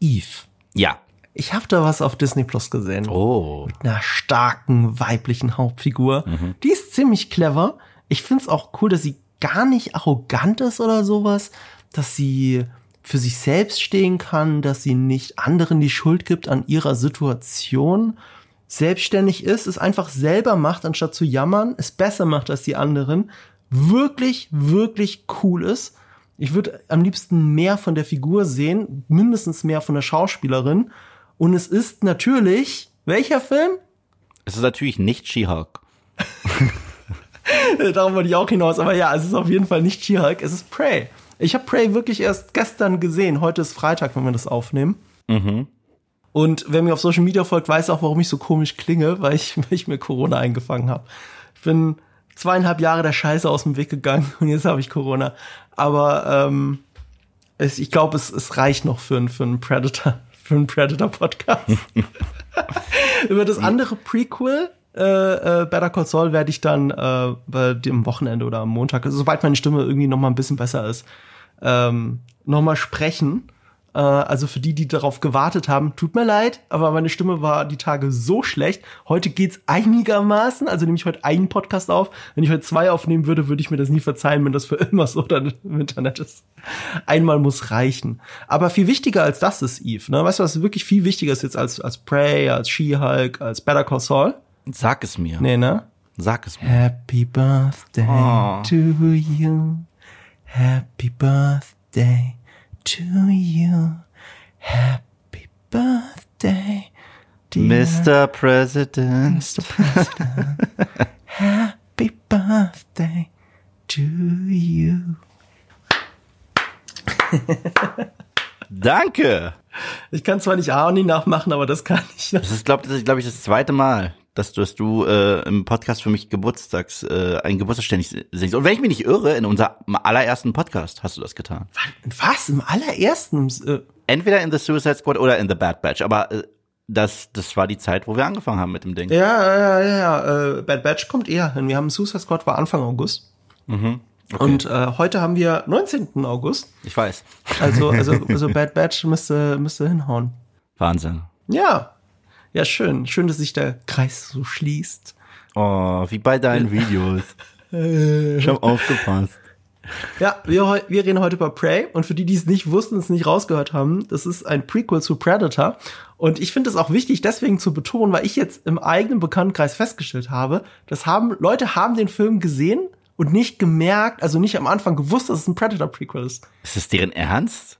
Eve. Ja. Ich habe da was auf Disney Plus gesehen. Oh. Mit einer starken weiblichen Hauptfigur. Die ist ziemlich clever. Ich find's auch cool, dass sie gar nicht arrogant ist oder sowas, dass sie für sich selbst stehen kann, dass sie nicht anderen die Schuld gibt an ihrer Situation, selbstständig ist, es einfach selber macht, anstatt zu jammern, es besser macht als die anderen, wirklich, wirklich cool ist. Ich würde am liebsten mehr von der Figur sehen, mindestens mehr von der Schauspielerin. Und es ist natürlich, welcher Film? Es ist natürlich nicht She-Hulk. Darauf wollte ich auch hinaus, aber ja, es ist auf jeden Fall nicht She-Hulk, es ist Prey. Ich habe Prey wirklich erst gestern gesehen. Heute ist Freitag, wenn wir das aufnehmen. Und wer mir auf Social Media folgt, weiß auch, warum ich so komisch klinge, weil ich, weil ich mir Corona eingefangen habe. Ich bin zweieinhalb Jahre der Scheiße aus dem Weg gegangen und jetzt habe ich Corona. Aber ähm, es, ich glaube, es, es reicht noch für, einen- für einen Predator, für einen Predator-Podcast. Über das andere Prequel, äh, äh, Better Call Saul, werde ich dann äh, bei dem Wochenende oder am Montag, also sobald meine Stimme irgendwie noch mal ein bisschen besser ist, ähm, noch mal sprechen. Äh, also für die, die darauf gewartet haben, tut mir leid, aber meine Stimme war die Tage so schlecht. Heute geht's einigermaßen, also nehme ich heute einen Podcast auf. Wenn ich heute zwei aufnehmen würde, würde ich mir das nie verzeihen, wenn das für immer so dann im Internet ist. Einmal muss reichen. Aber viel wichtiger als das ist Eve. Ne? Weißt du, was wirklich viel wichtiger ist jetzt als, als Prey, als She-Hulk, als Better Call Saul? Sag es mir. Nee, ne? Sag es mir. Happy Birthday Oh. to you. Happy Birthday to you. Happy Birthday, dear Mr. President. Mr. President. Happy Birthday to you. Danke. Ich kann zwar nicht Arnie nachmachen, aber das kann ich. Das ist, glaube ich, glaub ich, das zweite Mal, dass du, dass du äh, im Podcast für mich Geburtstags, äh, ein Geburtstagsständig singst. Und wenn ich mich nicht irre, in unserem allerersten Podcast hast du das getan. Was? Im allerersten? Äh, Entweder in The Suicide Squad oder in The Bad Batch. Aber äh, das, das war die Zeit, wo wir angefangen haben mit dem Ding. ja, ja, ja, ja. Äh, Bad Batch kommt eher hin. Wir haben Suicide Squad war Anfang August. Und äh, heute haben wir 19. August. Ich weiß. Also, also, also Bad Batch müsste, müsste hinhauen. Wahnsinn. Ja. Ja, schön. Schön, dass sich der Kreis so schließt. Oh, wie bei deinen Videos. Ich hab aufgepasst. Ja, wir, wir reden heute über Prey. Und für die, die es nicht wussten, es nicht rausgehört haben, das ist ein Prequel zu Predator. Und ich finde es auch wichtig, deswegen zu betonen, weil ich jetzt im eigenen Bekanntenkreis festgestellt habe, dass haben, Leute haben den Film gesehen und nicht gemerkt, also nicht am Anfang gewusst, dass es ein Predator-Prequel ist. Ist das deren Ernst?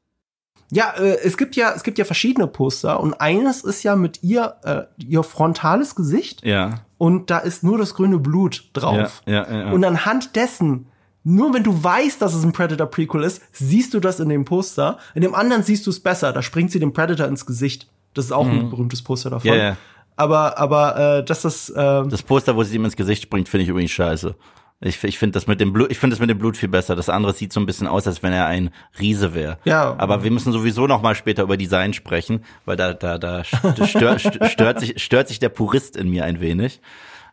Ja, äh, es gibt ja, es gibt ja verschiedene Poster und eines ist ja mit ihr, äh, ihr frontales Gesicht Ja. und da ist nur das grüne Blut drauf. Ja, ja, ja. Und anhand dessen, nur wenn du weißt, dass es ein Predator-Prequel ist, siehst du das in dem Poster. In dem anderen siehst du es besser. Da springt sie dem Predator ins Gesicht. Das ist auch ein berühmtes Poster davon. Mhm. Ja, ja. Aber, aber äh, dass das, äh, Das Poster, wo sie ihm ins Gesicht springt, finde ich übrigens scheiße. Ich, ich finde das mit dem Blut, ich finde das mit dem Blut viel besser. Das andere sieht so ein bisschen aus, als wenn er ein Riese wäre. Ja. Aber wir müssen sowieso noch mal später über Design sprechen, weil da, da, da stört, stört sich, stört sich der Purist in mir ein wenig.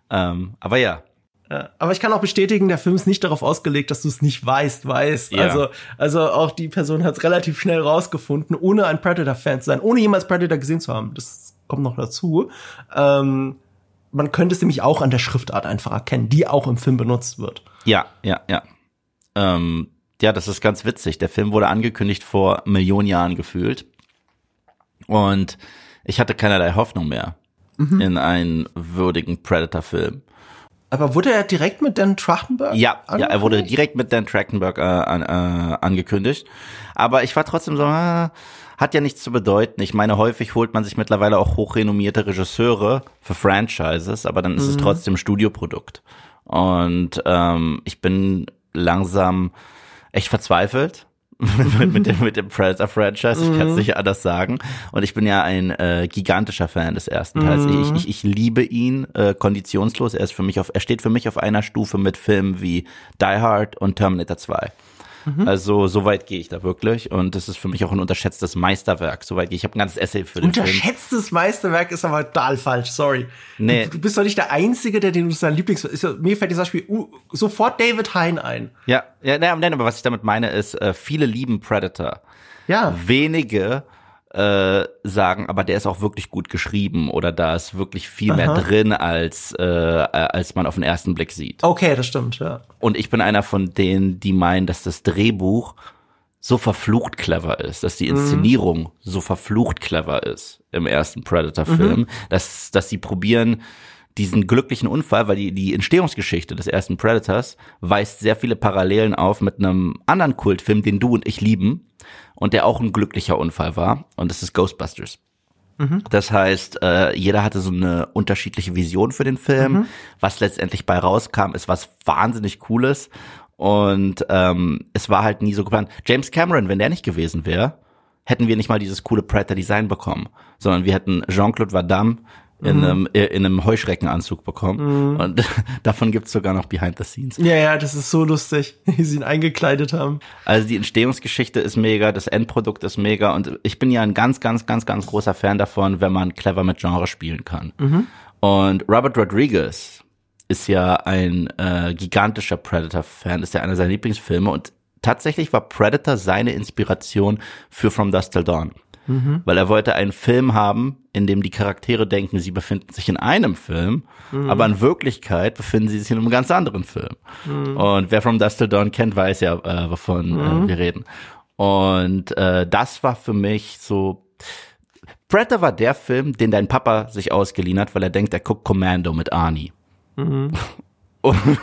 Ähm, aber ja. aber ich kann auch bestätigen, der Film ist nicht darauf ausgelegt, dass du es nicht weißt, weißt. Ja. Also, also auch die Person hat es relativ schnell rausgefunden, ohne ein Predator-Fan zu sein, ohne jemals Predator gesehen zu haben. Das kommt noch dazu. Ähm, man könnte es nämlich auch an der Schriftart einfach erkennen, die auch im Film benutzt wird. Ja, ja, ja. Ähm, ja, das ist ganz witzig. Der Film wurde angekündigt vor Millionen Jahren gefühlt. Und ich hatte keinerlei Hoffnung mehr in einen würdigen Predator-Film. Aber wurde er direkt mit Dan Trachtenberg? Ja, ja, er wurde direkt mit Dan Trachtenberg äh, an, äh, angekündigt. Aber ich war trotzdem so, äh, hat ja nichts zu bedeuten. Ich meine, häufig holt man sich mittlerweile auch hochrenommierte Regisseure für Franchises, aber dann ist es trotzdem Studioprodukt. Und ähm, ich bin langsam echt verzweifelt mit, mit dem, mit dem Predator-Franchise. Ich kann es nicht anders sagen. Und ich bin ja ein äh, gigantischer Fan des ersten Teils. Ich, ich, ich liebe ihn äh, konditionslos. Er ist für mich auf, er steht für mich auf einer Stufe mit Filmen wie Die Hard und Terminator 2. Also so weit gehe ich da wirklich und das ist für mich auch ein unterschätztes Meisterwerk. Soweit gehe ich. Ich habe ein ganzes Essay für den Film. Unterschätztes Meisterwerk ist aber total falsch, sorry. Nee. Du, du bist doch nicht der Einzige, der den sein Lieblings... Ist mir fällt dieses Beispiel uh, sofort David Hein ein. Ja, ja, nein, nein, aber was ich damit meine ist, äh, viele lieben Predator. Ja. Wenige äh, sagen, aber der ist auch wirklich gut geschrieben oder da ist wirklich viel mehr Aha. drin, als, äh, als man auf den ersten Blick sieht. Okay, das stimmt, ja. Und ich bin einer von denen, die meinen, dass das Drehbuch so verflucht clever ist, dass die Inszenierung so verflucht clever ist im ersten Predator-Film, dass, dass sie probieren, diesen glücklichen Unfall, weil die, die Entstehungsgeschichte des ersten Predators weist sehr viele Parallelen auf mit einem anderen Kultfilm, den du und ich lieben und der auch ein glücklicher Unfall war und das ist Ghostbusters. Das heißt, äh, jeder hatte so eine unterschiedliche Vision für den Film. Was letztendlich bei rauskam, ist was wahnsinnig Cooles. Und ähm, es war halt nie so geplant. James Cameron, wenn der nicht gewesen wäre, hätten wir nicht mal dieses coole Predator-Design bekommen, sondern wir hätten Jean-Claude Van Damme in, einem, äh, in einem Heuschreckenanzug bekommen. Und davon gibt's sogar noch Behind the Scenes. Ja, ja, das ist so lustig, wie sie ihn eingekleidet haben. Also die Entstehungsgeschichte ist mega, das Endprodukt ist mega und ich bin ja ein ganz, ganz, ganz, ganz großer Fan davon, wenn man clever mit Genre spielen kann. Und Robert Rodriguez ist ja ein äh, gigantischer Predator-Fan, ist ja einer seiner Lieblingsfilme und tatsächlich war Predator seine Inspiration für From Dusk Till Dawn. Weil er wollte einen Film haben, in dem die Charaktere denken, sie befinden sich in einem Film, aber in Wirklichkeit befinden sie sich in einem ganz anderen Film. Und wer From Dusk Till Dawn kennt, weiß ja, äh, wovon äh, wir reden. Und äh, das war für mich so. Predator war der Film, den dein Papa sich ausgeliehen hat, weil er denkt, er guckt Commando mit Arnie. Und,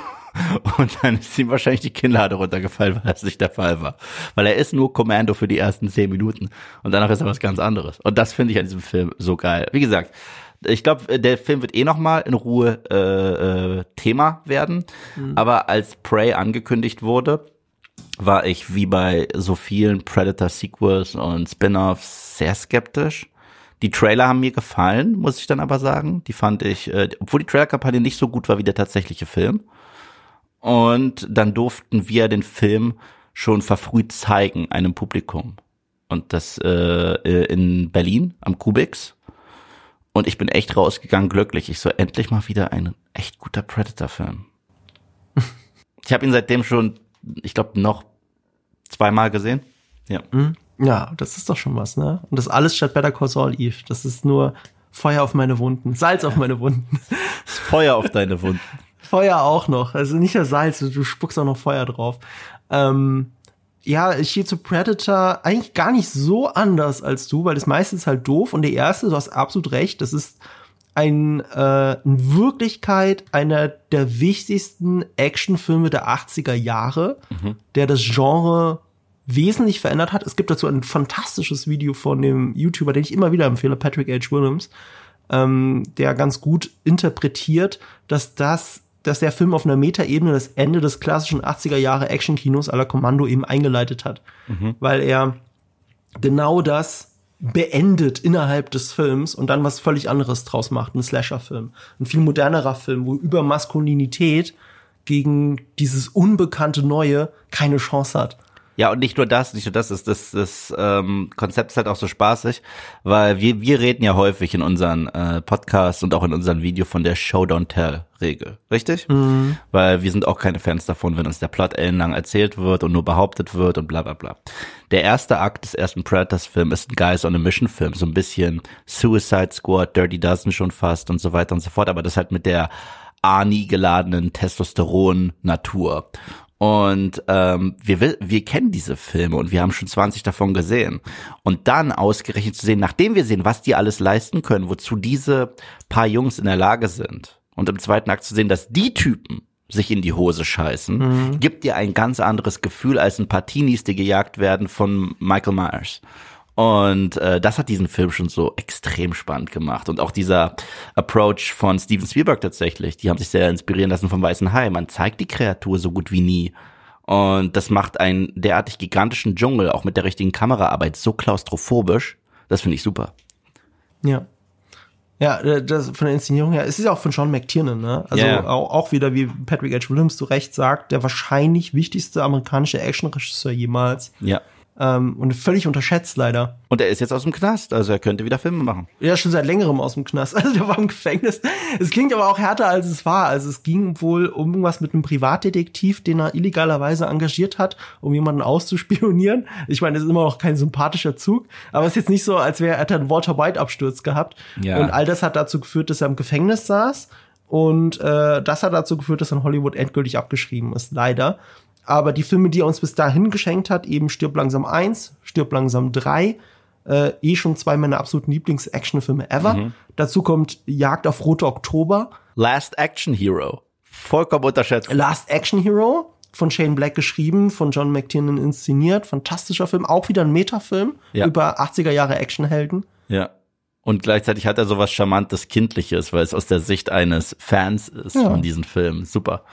und dann ist ihm wahrscheinlich die Kinnlade runtergefallen, weil das nicht der Fall war. Weil er ist nur Commando für die ersten zehn Minuten und danach ist er was ganz anderes. Und das finde ich an diesem Film so geil. Wie gesagt, ich glaube, der Film wird eh noch mal in Ruhe äh, äh, Thema werden. Aber als Prey angekündigt wurde, war ich wie bei so vielen Predator-Sequels und Spin-offs sehr skeptisch. Die Trailer haben mir gefallen, muss ich dann aber sagen. Die fand ich, äh, obwohl die Trailer-Kampagne nicht so gut war wie der tatsächliche Film. Und dann durften wir den Film schon verfrüht zeigen, einem Publikum. Und das äh, äh, in Berlin am Kubix. Und ich bin echt rausgegangen glücklich. Ich so, endlich mal wieder ein echt guter Predator-Film. ich habe ihn seitdem schon, ich glaube, noch zweimal gesehen. Ja. Ja, das ist doch schon was, ne? Und das alles statt Better Call Saul Eve. Das ist nur Feuer auf meine Wunden, Salz auf meine Wunden. Feuer auf deine Wunden. Feuer auch noch. Also nicht das Salz, du spuckst auch noch Feuer drauf. Ähm, ja, ich stehe zu Predator eigentlich gar nicht so anders als du, weil das meiste ist halt doof. Und der erste, du hast absolut recht, das ist ein, äh, in Wirklichkeit einer der wichtigsten Actionfilme der 80er Jahre, der das Genre wesentlich verändert hat. Es gibt dazu ein fantastisches Video von dem YouTuber, den ich immer wieder empfehle, Patrick H. Williams, ähm, der ganz gut interpretiert, dass das, dass der Film auf einer Metaebene das Ende des klassischen 80er Jahre Actionkinos à la Kommando eben eingeleitet hat. Weil er genau das beendet innerhalb des Films und dann was völlig anderes draus macht, ein Slasher-Film. Ein viel modernerer Film, wo über Maskulinität gegen dieses unbekannte Neue keine Chance hat. Ja, und nicht nur das, nicht nur das, ist das, das ähm, Konzept ist halt auch so spaßig, weil wir, wir reden ja häufig in unseren äh, Podcasts und auch in unseren Video von der Show Don't Tell Regel, richtig? Weil wir sind auch keine Fans davon, wenn uns der Plot ellenlang erzählt wird und nur behauptet wird und bla bla bla. Der erste Akt des ersten Predators-Films ist ein Guys on a Mission-Film, so ein bisschen Suicide Squad, Dirty Dozen schon fast und so weiter und so fort, aber das halt mit der Ani geladenen Testosteron-Natur. Und ähm, wir, will- wir kennen diese Filme und wir haben schon 20 davon gesehen. Und dann ausgerechnet zu sehen, nachdem wir sehen, was die alles leisten können, wozu diese paar Jungs in der Lage sind. Und im zweiten Akt zu sehen, dass die Typen sich in die Hose scheißen, gibt dir ein ganz anderes Gefühl als ein paar Teenies, die gejagt werden von Michael Myers. Und äh, das hat diesen Film schon so extrem spannend gemacht. Und auch dieser Approach von Steven Spielberg tatsächlich, die haben sich sehr inspirieren lassen vom Weißen Hai. Man zeigt die Kreatur so gut wie nie. Und das macht einen derartig gigantischen Dschungel, auch mit der richtigen Kameraarbeit, so klaustrophobisch. Das finde ich super. Ja. Ja, äh, das von der Inszenierung her, es ist ja auch von Sean McTiernan, ne? Also Ja. auch, auch wieder, wie Patrick H. Williams zu Recht sagt, der wahrscheinlich wichtigste amerikanische Actionregisseur jemals. Ja. Ähm, und völlig unterschätzt leider. Und er ist jetzt aus dem Knast, also er könnte wieder Filme machen. Ja, schon seit längerem aus dem Knast. Also der war im Gefängnis. Es klingt aber auch härter, als es war. Also es ging wohl um irgendwas mit einem Privatdetektiv, den er illegalerweise engagiert hat, um jemanden auszuspionieren. Ich meine, das ist immer noch kein sympathischer Zug, aber es ist jetzt nicht so, als wäre er einen Walter White Absturz gehabt. Ja. Und all das hat dazu geführt, dass er im Gefängnis saß. Und äh, das hat dazu geführt, dass er in Hollywood endgültig abgeschrieben ist, leider. Aber die Filme, die er uns bis dahin geschenkt hat, eben Stirb langsam 1, Stirb langsam 3, äh, eh schon zwei meiner absoluten Lieblings-Actionfilme ever. Mhm. Dazu kommt Jagd auf Rote Oktober. Last Action Hero. Vollkommen unterschätzt. Last Action Hero von Shane Black geschrieben, von John McTiernan inszeniert. Fantastischer Film. Auch wieder ein Metafilm ja. über 80er Jahre Actionhelden. Ja. Und gleichzeitig hat er sowas charmantes Kindliches, weil es aus der Sicht eines Fans ist ja. von diesen Filmen. Super.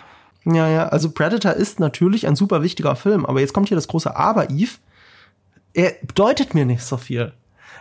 Ja, ja, also Predator ist natürlich ein super wichtiger Film, aber jetzt kommt hier das große Aber, Eve. Er bedeutet mir nicht so viel.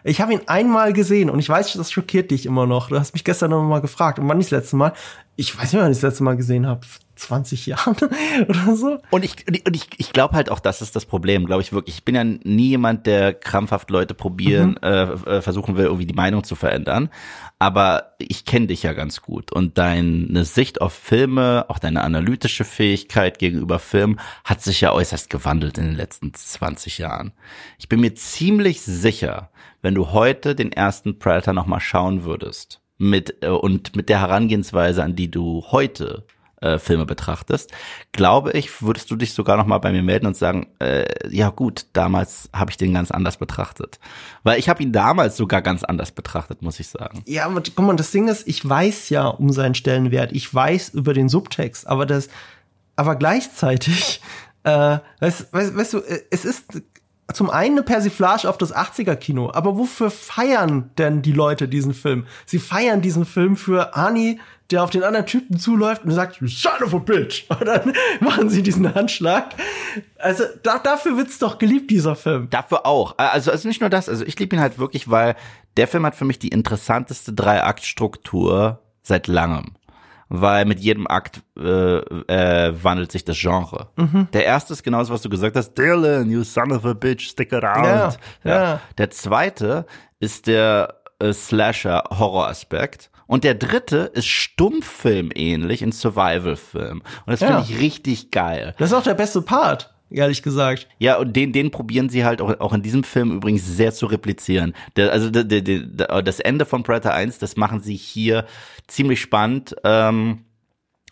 Ich habe ihn einmal gesehen und ich weiß, das schockiert dich immer noch. Du hast mich gestern noch mal gefragt, und wann ich das letzte Mal? Ich weiß nicht, wann ich das letzte Mal gesehen habe. 20 Jahren oder so. Und ich, und ich, ich glaube halt auch, das ist das Problem, glaube ich wirklich. Ich bin ja nie jemand, der krampfhaft Leute probieren, mhm. äh, äh versuchen will, irgendwie die Meinung zu verändern. Aber ich kenne dich ja ganz gut und deine Sicht auf Filme, auch deine analytische Fähigkeit gegenüber Filmen hat sich ja äußerst gewandelt in den letzten 20 Jahren. Ich bin mir ziemlich sicher, wenn du heute den ersten Predator nochmal schauen würdest, mit, äh, und mit der Herangehensweise, an die du heute äh, Filme betrachtest, glaube ich, würdest du dich sogar noch mal bei mir melden und sagen, äh, ja gut, damals habe ich den ganz anders betrachtet, weil ich habe ihn damals sogar ganz anders betrachtet, muss ich sagen. Ja, aber guck mal, das Ding ist, ich weiß ja um seinen Stellenwert, ich weiß über den Subtext, aber das, aber gleichzeitig, äh, weißt, weißt, weißt du, äh, es ist zum einen eine Persiflage auf das 80er-Kino, aber wofür feiern denn die Leute diesen Film? Sie feiern diesen Film für Ani, der auf den anderen Typen zuläuft und sagt, son of a bitch. Und dann machen sie diesen Handschlag. Also da, dafür wird's doch geliebt, dieser Film. Dafür auch. Also, also nicht nur das, also ich liebe ihn halt wirklich, weil der Film hat für mich die interessanteste Drei-Akt-Struktur seit langem weil mit jedem Akt äh, äh, wandelt sich das Genre. Mhm. Der erste ist genauso, was du gesagt hast, Dylan, you son of a bitch, stick around. Ja, ja. ja. Der zweite ist der äh, Slasher-Horror-Aspekt. Und der dritte ist Stummfilm ähnlich, ein Survival-Film. Und das ja. finde ich richtig geil. Das ist auch der beste Part ehrlich gesagt. Ja, und den, den probieren sie halt auch, auch in diesem Film übrigens sehr zu replizieren. Der, also der, der, das Ende von Predator 1, das machen sie hier ziemlich spannend. Ähm,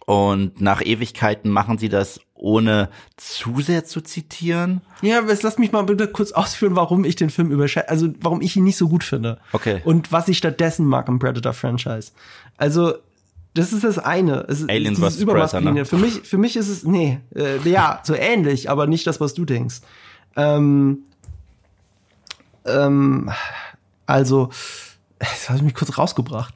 und nach Ewigkeiten machen sie das ohne zu sehr zu zitieren. Ja, aber jetzt lass mich mal bitte kurz ausführen, warum ich den Film überschätze, also warum ich ihn nicht so gut finde. Okay. Und was ich stattdessen mag im Predator-Franchise. Also, das ist das eine. Es Aliens vs. Predator, ne? Für mich, für mich ist es, nee, äh, ja, so ähnlich, aber nicht das, was du denkst. Ähm, ähm, also, das habe ich mich kurz rausgebracht.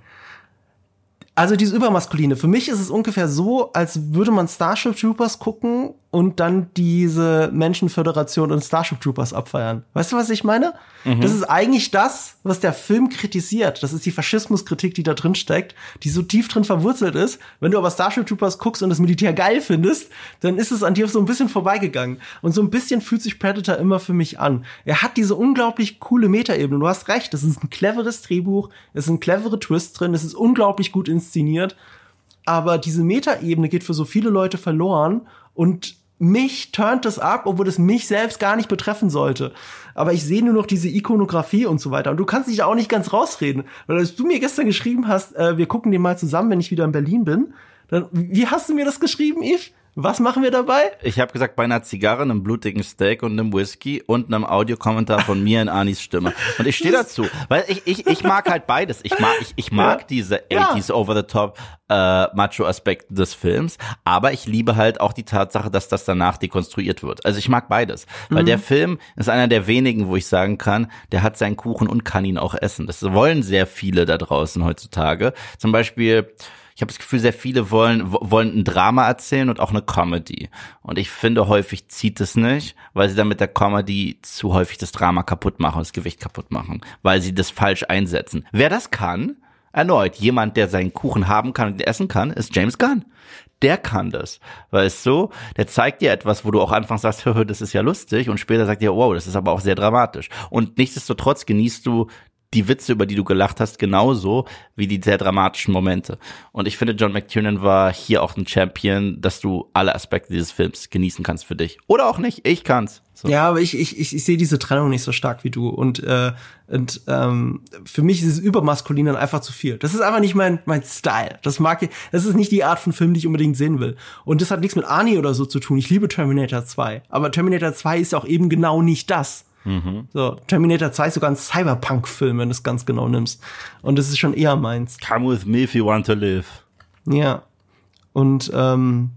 Also dieses Übermaskuline. Für mich ist es ungefähr so, als würde man Starship Troopers gucken und dann diese Menschenföderation und Starship Troopers abfeiern. Weißt du, was ich meine? Mhm. Das ist eigentlich das, was der Film kritisiert. Das ist die Faschismuskritik, die da drin steckt, die so tief drin verwurzelt ist. Wenn du aber Starship Troopers guckst und das Militär geil findest, dann ist es an dir so ein bisschen vorbeigegangen. Und so ein bisschen fühlt sich Predator immer für mich an. Er hat diese unglaublich coole Metaebene. Du hast recht, das ist ein cleveres Drehbuch, es sind clevere Twists drin, es ist unglaublich gut inszeniert. Aber diese Metaebene geht für so viele Leute verloren und mich turnt das ab, obwohl es mich selbst gar nicht betreffen sollte. Aber ich sehe nur noch diese Ikonografie und so weiter. Und du kannst dich da auch nicht ganz rausreden. Weil als du mir gestern geschrieben hast, äh, wir gucken den mal zusammen, wenn ich wieder in Berlin bin, dann, wie hast du mir das geschrieben, Yves? Was machen wir dabei? Ich habe gesagt, bei einer Zigarre, einem blutigen Steak und einem Whisky und einem Audiokommentar von mir in Anis Stimme. Und ich stehe dazu, weil ich, ich, ich mag halt beides. Ich mag, ich, ich mag ja. diese 80s ja. over-the-top äh, Macho-Aspekt des Films, aber ich liebe halt auch die Tatsache, dass das danach dekonstruiert wird. Also ich mag beides, weil mhm. der Film ist einer der wenigen, wo ich sagen kann, der hat seinen Kuchen und kann ihn auch essen. Das wollen sehr viele da draußen heutzutage. Zum Beispiel ich habe das Gefühl, sehr viele wollen, wollen ein Drama erzählen und auch eine Comedy. Und ich finde, häufig zieht es nicht, weil sie dann mit der Comedy zu häufig das Drama kaputt machen, das Gewicht kaputt machen, weil sie das falsch einsetzen. Wer das kann, erneut, jemand, der seinen Kuchen haben kann und essen kann, ist James Gunn. der kann das. Weißt du? Der zeigt dir etwas, wo du auch anfangs sagst, das ist ja lustig und später sagt dir, wow, das ist aber auch sehr dramatisch. Und nichtsdestotrotz genießt du die Witze, über die du gelacht hast, genauso wie die sehr dramatischen Momente. Und ich finde, John McTiernan war hier auch ein Champion, dass du alle Aspekte dieses Films genießen kannst für dich. Oder auch nicht, ich kann's. So. Ja, aber ich, ich, ich, ich sehe diese Trennung nicht so stark wie du. Und, äh, und ähm, für mich ist es übermaskulin dann einfach zu viel. Das ist einfach nicht mein, mein Style. Das mag ich, das ist nicht die Art von Film, die ich unbedingt sehen will. Und das hat nichts mit Arnie oder so zu tun. Ich liebe Terminator 2. Aber Terminator 2 ist auch eben genau nicht das. Mhm. So, Terminator 2 ist sogar ein Cyberpunk-Film, wenn du es ganz genau nimmst. Und das ist schon eher meins. Come with me if you want to live. Ja. Und, ähm,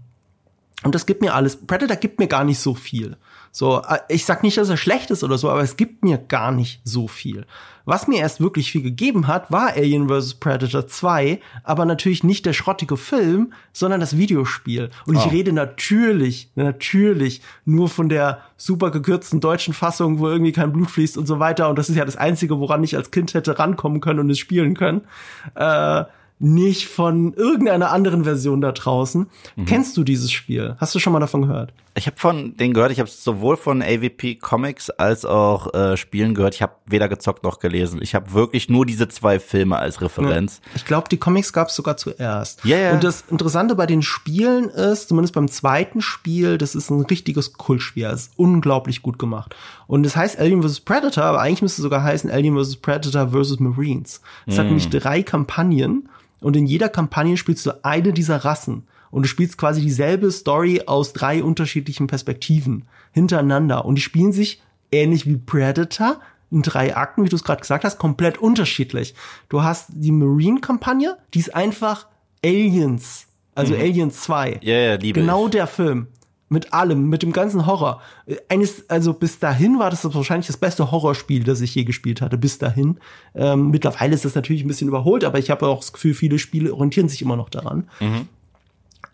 und das gibt mir alles. Predator gibt mir gar nicht so viel. So, äh, ich sag nicht, dass er schlecht ist oder so, aber es gibt mir gar nicht so viel. Was mir erst wirklich viel gegeben hat, war Alien vs. Predator 2, aber natürlich nicht der schrottige Film, sondern das Videospiel. Und oh. ich rede natürlich, natürlich nur von der super gekürzten deutschen Fassung, wo irgendwie kein Blut fließt und so weiter. Und das ist ja das Einzige, woran ich als Kind hätte rankommen können und es spielen können. Äh, nicht von irgendeiner anderen Version da draußen. Mhm. Kennst du dieses Spiel? Hast du schon mal davon gehört? Ich habe von denen gehört, ich habe sowohl von AVP Comics als auch äh, Spielen gehört. Ich habe weder gezockt noch gelesen. Ich habe wirklich nur diese zwei Filme als Referenz. Ja. Ich glaube, die Comics gab es sogar zuerst. Ja, ja. Und das Interessante bei den Spielen ist, zumindest beim zweiten Spiel, das ist ein richtiges Kultspiel. Das ist unglaublich gut gemacht. Und es das heißt Alien vs. Predator, aber eigentlich müsste es sogar heißen Alien vs. Predator vs. Marines. Es mm. hat nämlich drei Kampagnen und in jeder Kampagne spielst du eine dieser Rassen. Und du spielst quasi dieselbe Story aus drei unterschiedlichen Perspektiven hintereinander. Und die spielen sich ähnlich wie Predator in drei Akten, wie du es gerade gesagt hast, komplett unterschiedlich. Du hast die Marine-Kampagne, die ist einfach Aliens. Also mhm. Aliens 2. Ja, ja, liebe Genau ich. der Film. Mit allem, mit dem ganzen Horror. Eines, also bis dahin war das wahrscheinlich das beste Horrorspiel, das ich je gespielt hatte. Bis dahin. Ähm, mittlerweile ist das natürlich ein bisschen überholt, aber ich habe auch das Gefühl, viele Spiele orientieren sich immer noch daran. Mhm.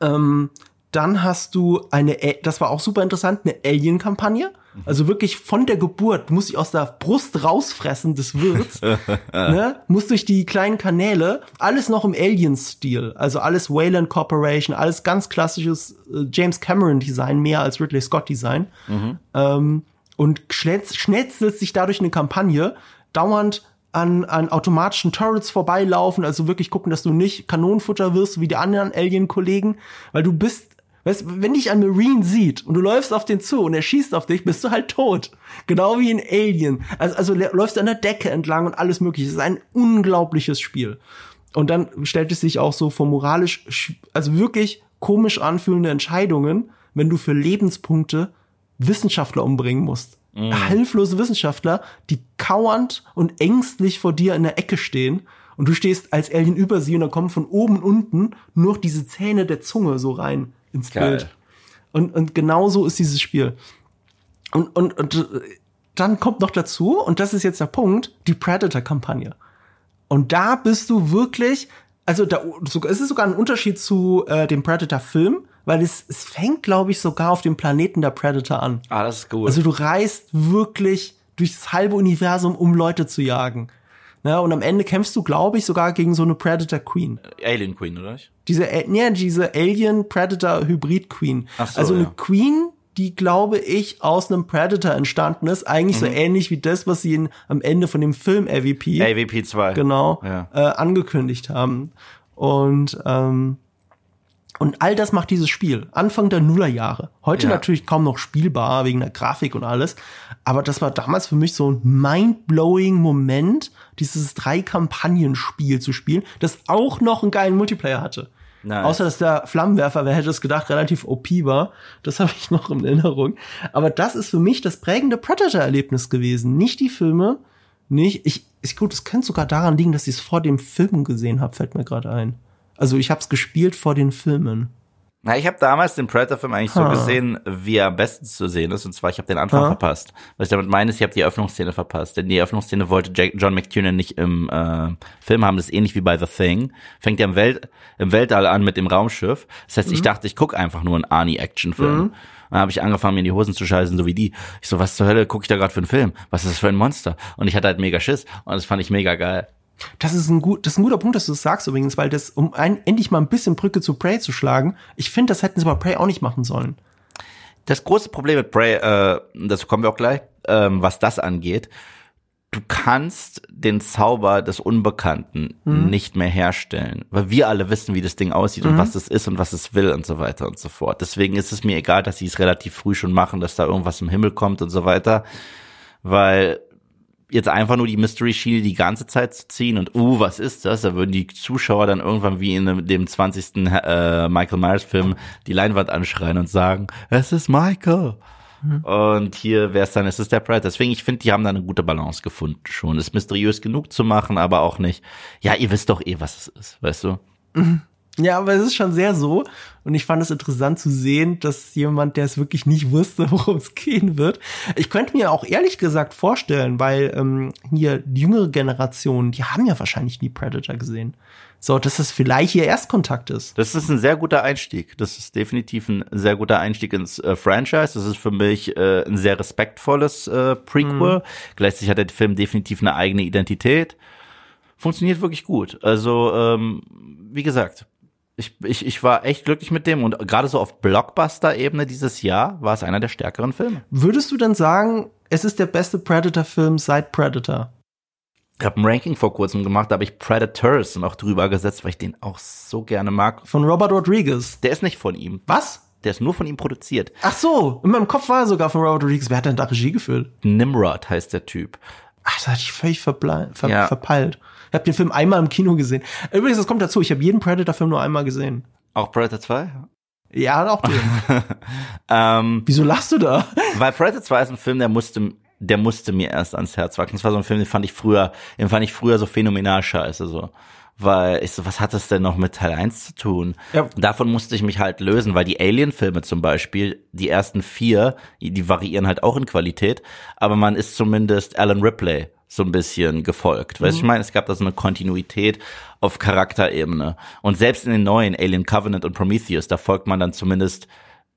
Ähm, dann hast du eine, das war auch super interessant, eine Alien-Kampagne. Also wirklich von der Geburt, muss ich aus der Brust rausfressen des Wirts, ne? muss durch die kleinen Kanäle, alles noch im Alien-Stil, also alles Wayland Corporation, alles ganz klassisches äh, James Cameron-Design, mehr als Ridley Scott-Design. Mhm. Ähm, und schnetzelt sich dadurch eine Kampagne, dauernd an, an automatischen Turrets vorbeilaufen, also wirklich gucken, dass du nicht Kanonenfutter wirst wie die anderen Alien-Kollegen, weil du bist Weißt, wenn dich ein Marine sieht und du läufst auf den zu und er schießt auf dich, bist du halt tot. Genau wie ein Alien. Also, also läufst du an der Decke entlang und alles mögliche. Es ist ein unglaubliches Spiel. Und dann stellt es sich auch so vor moralisch, also wirklich komisch anfühlende Entscheidungen, wenn du für Lebenspunkte Wissenschaftler umbringen musst. Mhm. Hilflose Wissenschaftler, die kauernd und ängstlich vor dir in der Ecke stehen und du stehst als Alien über sie und dann kommen von oben und unten nur diese Zähne der Zunge so rein ins Geil. Bild. Und, und genau so ist dieses Spiel. Und, und, und dann kommt noch dazu, und das ist jetzt der Punkt, die Predator-Kampagne. Und da bist du wirklich, also da, es ist sogar ein Unterschied zu äh, dem Predator-Film, weil es, es fängt, glaube ich, sogar auf dem Planeten der Predator an. Ah, das ist gut. Also du reist wirklich durchs halbe Universum, um Leute zu jagen. Ne? Und am Ende kämpfst du, glaube ich, sogar gegen so eine Predator Queen. Alien Queen, oder? Diese, nee, diese Alien Predator Hybrid Queen. Ach so, also eine ja. Queen, die, glaube ich, aus einem Predator entstanden ist. Eigentlich mhm. so ähnlich wie das, was sie in, am Ende von dem Film AVP. AVP 2. Genau. Ja. Äh, angekündigt haben. Und, ähm, und all das macht dieses Spiel. Anfang der Nullerjahre. Heute ja. natürlich kaum noch spielbar wegen der Grafik und alles. Aber das war damals für mich so ein mind-blowing Moment, dieses Drei-Kampagnen-Spiel zu spielen, das auch noch einen geilen Multiplayer hatte. Nice. Außer dass der Flammenwerfer, wer hätte es gedacht, relativ OP war. Das habe ich noch in Erinnerung. Aber das ist für mich das prägende Predator-Erlebnis gewesen. Nicht die Filme, nicht. Ich, ich gut, es könnte sogar daran liegen, dass ich es vor dem Film gesehen habe, fällt mir gerade ein. Also ich habe es gespielt vor den Filmen. Na, ich habe damals den Predator-Film eigentlich so gesehen, wie er am besten zu sehen ist. Und zwar, ich habe den Anfang ha. verpasst. Was ich damit meine, ist, ich habe die Eröffnungsszene verpasst. Denn die Eröffnungsszene wollte Jack, John McTiernan nicht im äh, Film haben. Das ist ähnlich wie bei The Thing. Fängt ja im, Welt, im Weltall an mit dem Raumschiff. Das heißt, mhm. ich dachte, ich gucke einfach nur einen Arnie-Action-Film. Mhm. Dann habe ich angefangen, mir in die Hosen zu scheißen, so wie die. Ich so, was zur Hölle gucke ich da gerade für einen Film? Was ist das für ein Monster? Und ich hatte halt mega Schiss. Und das fand ich mega geil. Das ist ein gut, das ist ein guter Punkt, dass du das sagst übrigens, weil das, um ein, endlich mal ein bisschen Brücke zu Prey zu schlagen, ich finde, das hätten sie bei Prey auch nicht machen sollen. Das große Problem mit Prey, äh, dazu kommen wir auch gleich, ähm, was das angeht, du kannst den Zauber des Unbekannten mhm. nicht mehr herstellen, weil wir alle wissen, wie das Ding aussieht mhm. und was es ist und was es will und so weiter und so fort. Deswegen ist es mir egal, dass sie es relativ früh schon machen, dass da irgendwas im Himmel kommt und so weiter, weil jetzt einfach nur die Mystery Schiene die ganze Zeit zu ziehen und uh, was ist das? Da würden die Zuschauer dann irgendwann wie in dem 20. Äh, Michael Myers Film die Leinwand anschreien und sagen, es ist Michael. Und hier wäre es dann, es ist der Pride. Deswegen, ich finde, die haben da eine gute Balance gefunden schon. Ist mysteriös genug zu machen, aber auch nicht. Ja, ihr wisst doch eh, was es ist, weißt du? Mhm. Ja, aber es ist schon sehr so. Und ich fand es interessant zu sehen, dass jemand, der es wirklich nicht wusste, worum es gehen wird. Ich könnte mir auch ehrlich gesagt vorstellen, weil ähm, hier die jüngere Generation, die haben ja wahrscheinlich nie Predator gesehen. So, dass das vielleicht ihr Erstkontakt ist. Das ist ein sehr guter Einstieg. Das ist definitiv ein sehr guter Einstieg ins äh, Franchise. Das ist für mich äh, ein sehr respektvolles äh, Prequel. Mhm. Gleichzeitig hat der Film definitiv eine eigene Identität. Funktioniert wirklich gut. Also, ähm, wie gesagt, ich, ich, ich war echt glücklich mit dem und gerade so auf Blockbuster-Ebene dieses Jahr war es einer der stärkeren Filme. Würdest du denn sagen, es ist der beste Predator-Film seit Predator? Ich habe ein Ranking vor kurzem gemacht, da habe ich Predators noch drüber gesetzt, weil ich den auch so gerne mag. Von Robert Rodriguez. Der ist nicht von ihm. Was? Der ist nur von ihm produziert. Ach so, in meinem Kopf war er sogar von Robert Rodriguez. Wer hat denn da Regie geführt? Nimrod heißt der Typ. Ach, das hatte ich völlig ver ja. verpeilt. Ich habe den Film einmal im Kino gesehen. Übrigens, das kommt dazu, ich habe jeden Predator-Film nur einmal gesehen. Auch Predator 2? Ja, auch den. ähm, Wieso lachst du da? Weil Predator 2 ist ein Film, der musste, der musste mir erst ans Herz wachsen. Das war so ein Film, den fand ich früher, den fand ich früher so phänomenal scheiße, so. Weil ich so, was hat das denn noch mit Teil 1 zu tun? Ja. Davon musste ich mich halt lösen, weil die Alien-Filme zum Beispiel, die ersten vier, die variieren halt auch in Qualität, aber man ist zumindest Alan Ripley so ein bisschen gefolgt. Weißt du, mhm. ich meine, es gab da so eine Kontinuität auf Charakterebene. Und selbst in den neuen Alien Covenant und Prometheus, da folgt man dann zumindest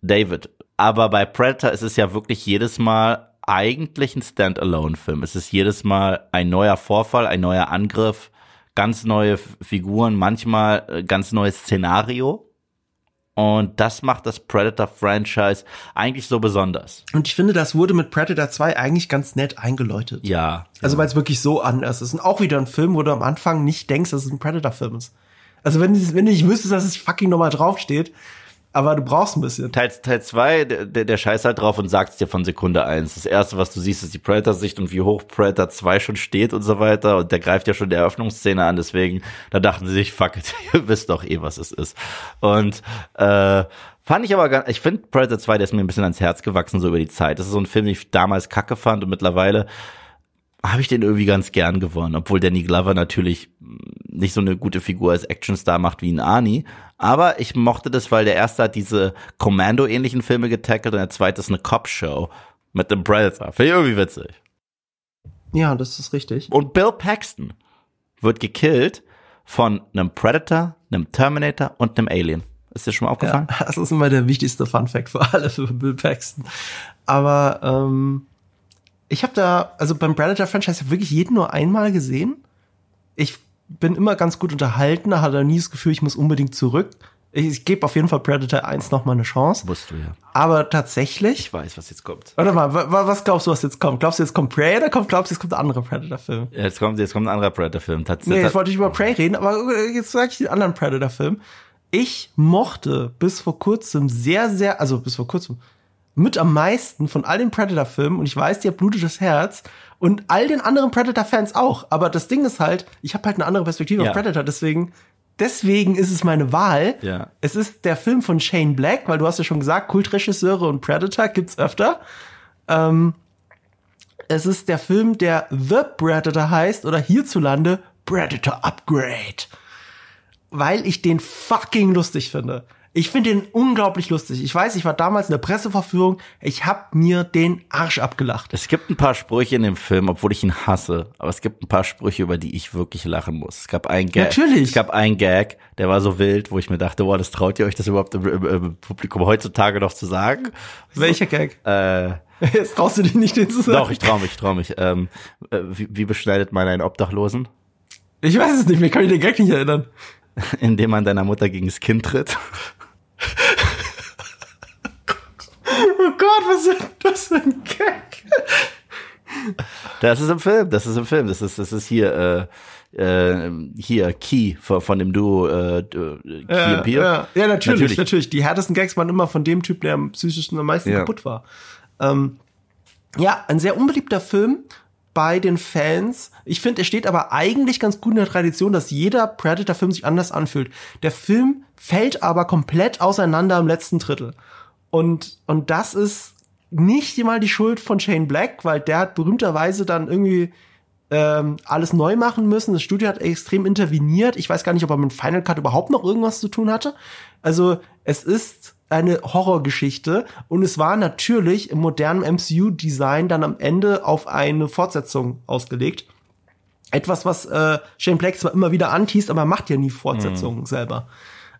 David. Aber bei Predator ist es ja wirklich jedes Mal eigentlich ein Standalone-Film. Es ist jedes Mal ein neuer Vorfall, ein neuer Angriff, ganz neue Figuren, manchmal äh, ganz neues Szenario. Und das macht das Predator-Franchise eigentlich so besonders. Und ich finde, das wurde mit Predator 2 eigentlich ganz nett eingeläutet. Ja. Also, weil es wirklich so anders ist. Und auch wieder ein Film, wo du am Anfang nicht denkst, dass es ein Predator-Film ist. Also, wenn, wenn du nicht wüsstest, dass es fucking nochmal draufsteht, aber du brauchst ein bisschen. Teil, Teil zwei, der, der scheißt halt drauf und sagt es dir von Sekunde eins. Das erste, was du siehst, ist die Predator-Sicht und wie hoch Predator 2 schon steht und so weiter. Und der greift ja schon der Eröffnungsszene an, deswegen, da dachten sie sich, fuck it, ihr wisst doch eh, was es ist. Und äh, Fand ich aber gar, ich finde Predator 2, der ist mir ein bisschen ans Herz gewachsen, so über die Zeit. Das ist so ein Film, den ich damals kacke fand und mittlerweile habe ich den irgendwie ganz gern gewonnen, obwohl Danny Glover natürlich nicht so eine gute Figur als Actionstar macht wie ein Arnie. Aber ich mochte das, weil der erste hat diese Commando-ähnlichen Filme getackelt und der zweite ist eine Cop-Show mit dem Predator. Finde ich irgendwie witzig. Ja, das ist richtig. Und Bill Paxton wird gekillt von einem Predator, einem Terminator und einem Alien. Ist dir schon mal aufgefallen? Ja, das ist immer der wichtigste Fun Fact für alle für Bill Paxton. Aber ähm, ich habe da, also beim Predator-Franchise wirklich jeden nur einmal gesehen. Ich bin immer ganz gut unterhalten, da hatte nie das Gefühl, ich muss unbedingt zurück. Ich, ich gebe auf jeden Fall Predator 1 noch mal eine Chance. Musst du ja. Aber tatsächlich. Ich weiß, was jetzt kommt. Warte mal, was glaubst du, was jetzt kommt? Glaubst du, jetzt kommt Prey oder glaubst du, jetzt kommt ein anderer Predator-Film? Jetzt kommt, jetzt kommt ein anderer Predator-Film. Nee, jetzt wollte ich über Prey reden, aber jetzt sage ich den anderen Predator-Film. Ich mochte bis vor kurzem sehr, sehr, also bis vor kurzem, mit am meisten von all den Predator-Filmen und ich weiß, dir blutet das Herz und all den anderen Predator-Fans auch. Aber das Ding ist halt, ich habe halt eine andere Perspektive ja. auf Predator, deswegen deswegen ist es meine Wahl. Ja. Es ist der Film von Shane Black, weil du hast ja schon gesagt, Kultregisseure und Predator gibt's öfter. Ähm, es ist der Film, der The Predator heißt oder hierzulande Predator Upgrade. Weil ich den fucking lustig finde. Ich finde den unglaublich lustig. Ich weiß, ich war damals in der Presseverführung, ich hab mir den Arsch abgelacht. Es gibt ein paar Sprüche in dem Film, obwohl ich ihn hasse, aber es gibt ein paar Sprüche, über die ich wirklich lachen muss. Es gab einen Gag. Natürlich. Es gab einen Gag, der war so wild, wo ich mir dachte, boah, das traut ihr euch das überhaupt im, im, im Publikum heutzutage noch zu sagen? Welcher Gag? Äh, Jetzt traust du dich nicht, den zu sagen. Doch, ich trau mich, ich trau mich. Ähm, äh, wie, wie beschneidet man einen Obdachlosen? Ich weiß es nicht, mir kann ich den Gag nicht erinnern. Indem man deiner Mutter gegen das Kind tritt. Oh Gott, was ist das für ein Gag? Das ist im Film, das ist im Film, das ist, das ist hier, äh, äh, hier Key von, von dem Duo äh, Key ja, und Peer. Ja, ja natürlich, natürlich, natürlich. Die härtesten Gags waren immer von dem Typ, der am psychischen am meisten ja. kaputt war. Ähm, ja, ein sehr unbeliebter Film bei den Fans. Ich finde, er steht aber eigentlich ganz gut in der Tradition, dass jeder Predator-Film sich anders anfühlt. Der Film fällt aber komplett auseinander im letzten Drittel. Und, und das ist nicht mal die Schuld von Shane Black, weil der hat berühmterweise dann irgendwie ähm, alles neu machen müssen. Das Studio hat extrem interveniert. Ich weiß gar nicht, ob er mit Final Cut überhaupt noch irgendwas zu tun hatte. Also es ist eine Horrorgeschichte und es war natürlich im modernen MCU-Design dann am Ende auf eine Fortsetzung ausgelegt. Etwas, was äh, Shane Black zwar immer wieder antießt, aber macht ja nie Fortsetzungen mhm. selber.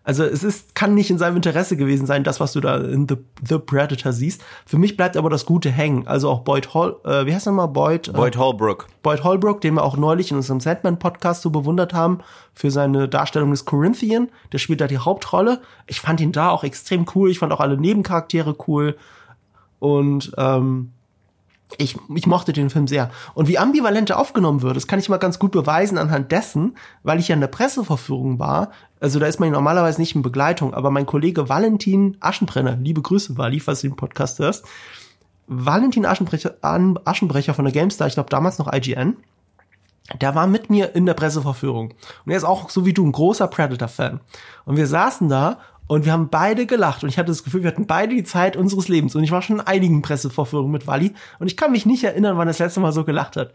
Also es ist, kann nicht in seinem Interesse gewesen sein, das, was du da in The, The Predator siehst. Für mich bleibt aber das Gute hängen. Also auch Boyd Hall, äh, wie heißt er mal? Boyd? Äh, Boyd Holbrook. Boyd Holbrook, den wir auch neulich in unserem Sandman-Podcast so bewundert haben, für seine Darstellung des Corinthian. Der spielt da die Hauptrolle. Ich fand ihn da auch extrem cool. Ich fand auch alle Nebencharaktere cool. Und ähm, ich, ich mochte den Film sehr. Und wie ambivalent er aufgenommen wird, das kann ich mal ganz gut beweisen anhand dessen, weil ich ja in der Presseverführung war. Also da ist man normalerweise nicht in Begleitung, aber mein Kollege Valentin Aschenbrenner, liebe Grüße, Wally, falls du den Podcast hörst. Valentin Aschenbrecher, Aschenbrecher von der GameStar, ich glaube damals noch IGN, der war mit mir in der Presseverführung. Und er ist auch so wie du ein großer Predator-Fan. Und wir saßen da und wir haben beide gelacht und ich hatte das Gefühl, wir hatten beide die Zeit unseres Lebens. Und ich war schon in einigen Pressevorführungen mit Wally und ich kann mich nicht erinnern, wann das letzte Mal so gelacht hat.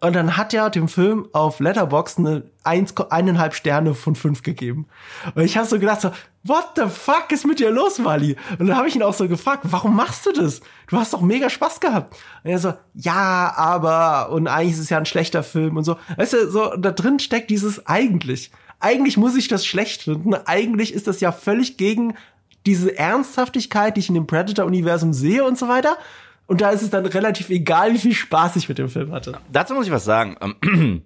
Und dann hat er dem Film auf Letterbox eine eins, eineinhalb Sterne von fünf gegeben. Und ich habe so gedacht so, what the fuck ist mit dir los, Wally? Und dann habe ich ihn auch so gefragt, warum machst du das? Du hast doch mega Spaß gehabt. Und er so, ja, aber, und eigentlich ist es ja ein schlechter Film und so. Weißt du, so, da drin steckt dieses eigentlich eigentlich muss ich das schlecht finden. Eigentlich ist das ja völlig gegen diese Ernsthaftigkeit, die ich in dem Predator-Universum sehe und so weiter. Und da ist es dann relativ egal, wie viel Spaß ich mit dem Film hatte. Dazu muss ich was sagen.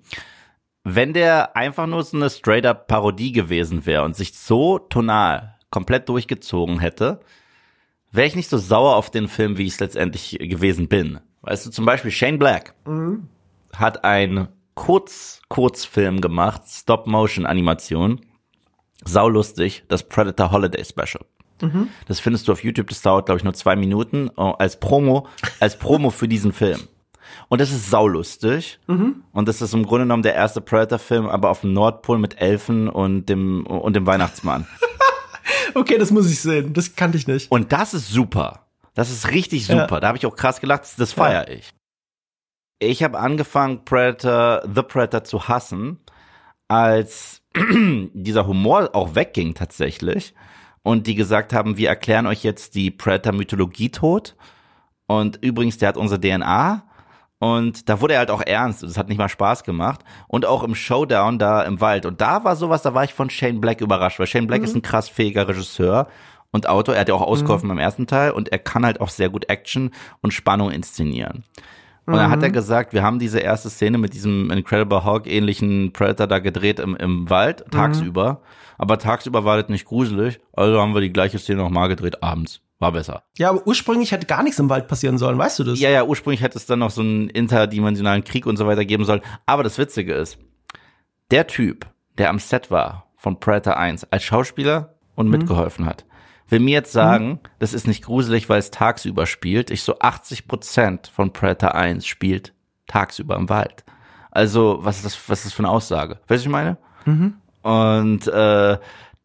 Wenn der einfach nur so eine straight-up Parodie gewesen wäre und sich so tonal komplett durchgezogen hätte, wäre ich nicht so sauer auf den Film, wie ich es letztendlich gewesen bin. Weißt du, zum Beispiel Shane Black mhm. hat ein Kurz, Kurzfilm gemacht, Stop-Motion-Animation. Saulustig, das Predator Holiday Special. Mhm. Das findest du auf YouTube, das dauert, glaube ich, nur zwei Minuten, oh, als Promo, als Promo für diesen Film. Und das ist saulustig. Mhm. Und das ist im Grunde genommen der erste Predator-Film, aber auf dem Nordpol mit Elfen und dem, und dem Weihnachtsmann. okay, das muss ich sehen. Das kannte ich nicht. Und das ist super. Das ist richtig super. Ja. Da habe ich auch krass gelacht. Das feiere ja. ich ich habe angefangen, Predator, The Predator zu hassen, als dieser Humor auch wegging tatsächlich und die gesagt haben, wir erklären euch jetzt die Predator-Mythologie tot und übrigens, der hat unsere DNA und da wurde er halt auch ernst. Das hat nicht mal Spaß gemacht. Und auch im Showdown da im Wald. Und da war sowas, da war ich von Shane Black überrascht, weil Shane Black mhm. ist ein krass fähiger Regisseur und Autor. Er hat ja auch ausgeholfen mhm. beim ersten Teil und er kann halt auch sehr gut Action und Spannung inszenieren. Und dann hat er mhm. gesagt, wir haben diese erste Szene mit diesem Incredible Hulk ähnlichen Predator da gedreht im, im Wald, tagsüber. Mhm. Aber tagsüber war das nicht gruselig. Also haben wir die gleiche Szene nochmal gedreht abends. War besser. Ja, aber ursprünglich hätte gar nichts im Wald passieren sollen, weißt du das? Ja, ja, ursprünglich hätte es dann noch so einen interdimensionalen Krieg und so weiter geben sollen. Aber das Witzige ist, der Typ, der am Set war von Predator 1 als Schauspieler und mhm. mitgeholfen hat, will mir jetzt sagen, mhm. das ist nicht gruselig, weil es tagsüber spielt. Ich so 80 Prozent von Predator 1 spielt tagsüber im Wald. Also, was ist das, was ist das für eine Aussage? Weißt du, was ich meine? Mhm. Und äh,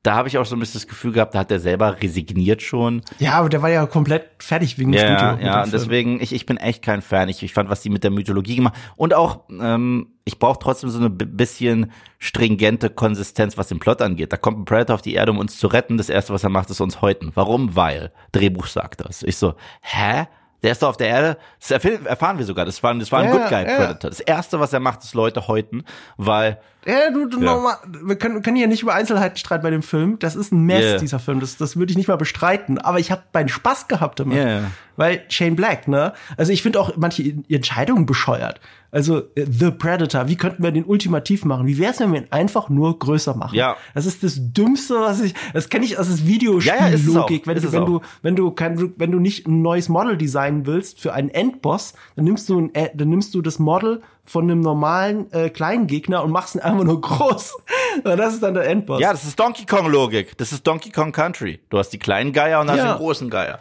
da habe ich auch so ein bisschen das Gefühl gehabt, da hat er selber resigniert schon. Ja, aber der war ja komplett fertig wegen des ja, Studio. Ja, und deswegen, ich, ich bin echt kein Fan. Ich, ich fand, was die mit der Mythologie gemacht Und auch, ähm, ich brauche trotzdem so eine bisschen stringente Konsistenz, was den Plot angeht. Da kommt ein Predator auf die Erde, um uns zu retten. Das Erste, was er macht, ist uns häuten. Warum? Weil. Drehbuch sagt das. Ich so, hä? Der ist doch auf der Erde, das erfahren wir sogar, das war, das war ein Ja, Good Guy ja. Predator. Das erste, was er macht, ist Leute häuten, weil, Ja, du, du Ja. Noch mal, wir können, wir können hier nicht über Einzelheiten streiten bei dem Film. Das ist ein Mess, Yeah. dieser Film. Das, das würde ich nicht mal bestreiten. Aber ich habe meinen Spaß gehabt damit. Ja, ja. Weil Shane Black, ne? Also ich finde auch manche Entscheidungen bescheuert. Also äh, The Predator, wie könnten wir den ultimativ machen? Wie wäre es, wenn wir ihn einfach nur größer machen? Ja. Das ist das Dümmste, was ich. Das kenne ich aus das Ja, ja, ist Videospiellogik. auch. wenn Ist du, wenn du, wenn du kein, wenn du nicht ein neues Model designen willst für einen Endboss, dann nimmst du ein, äh, dann nimmst du das Model von einem normalen äh, kleinen Gegner und machst ihn einfach nur groß. Das ist dann der Endboss. ja, das ist Donkey Kong Logik. Das ist Donkey Kong Country. Du hast die kleinen Geier und hast Ja. den großen Geier.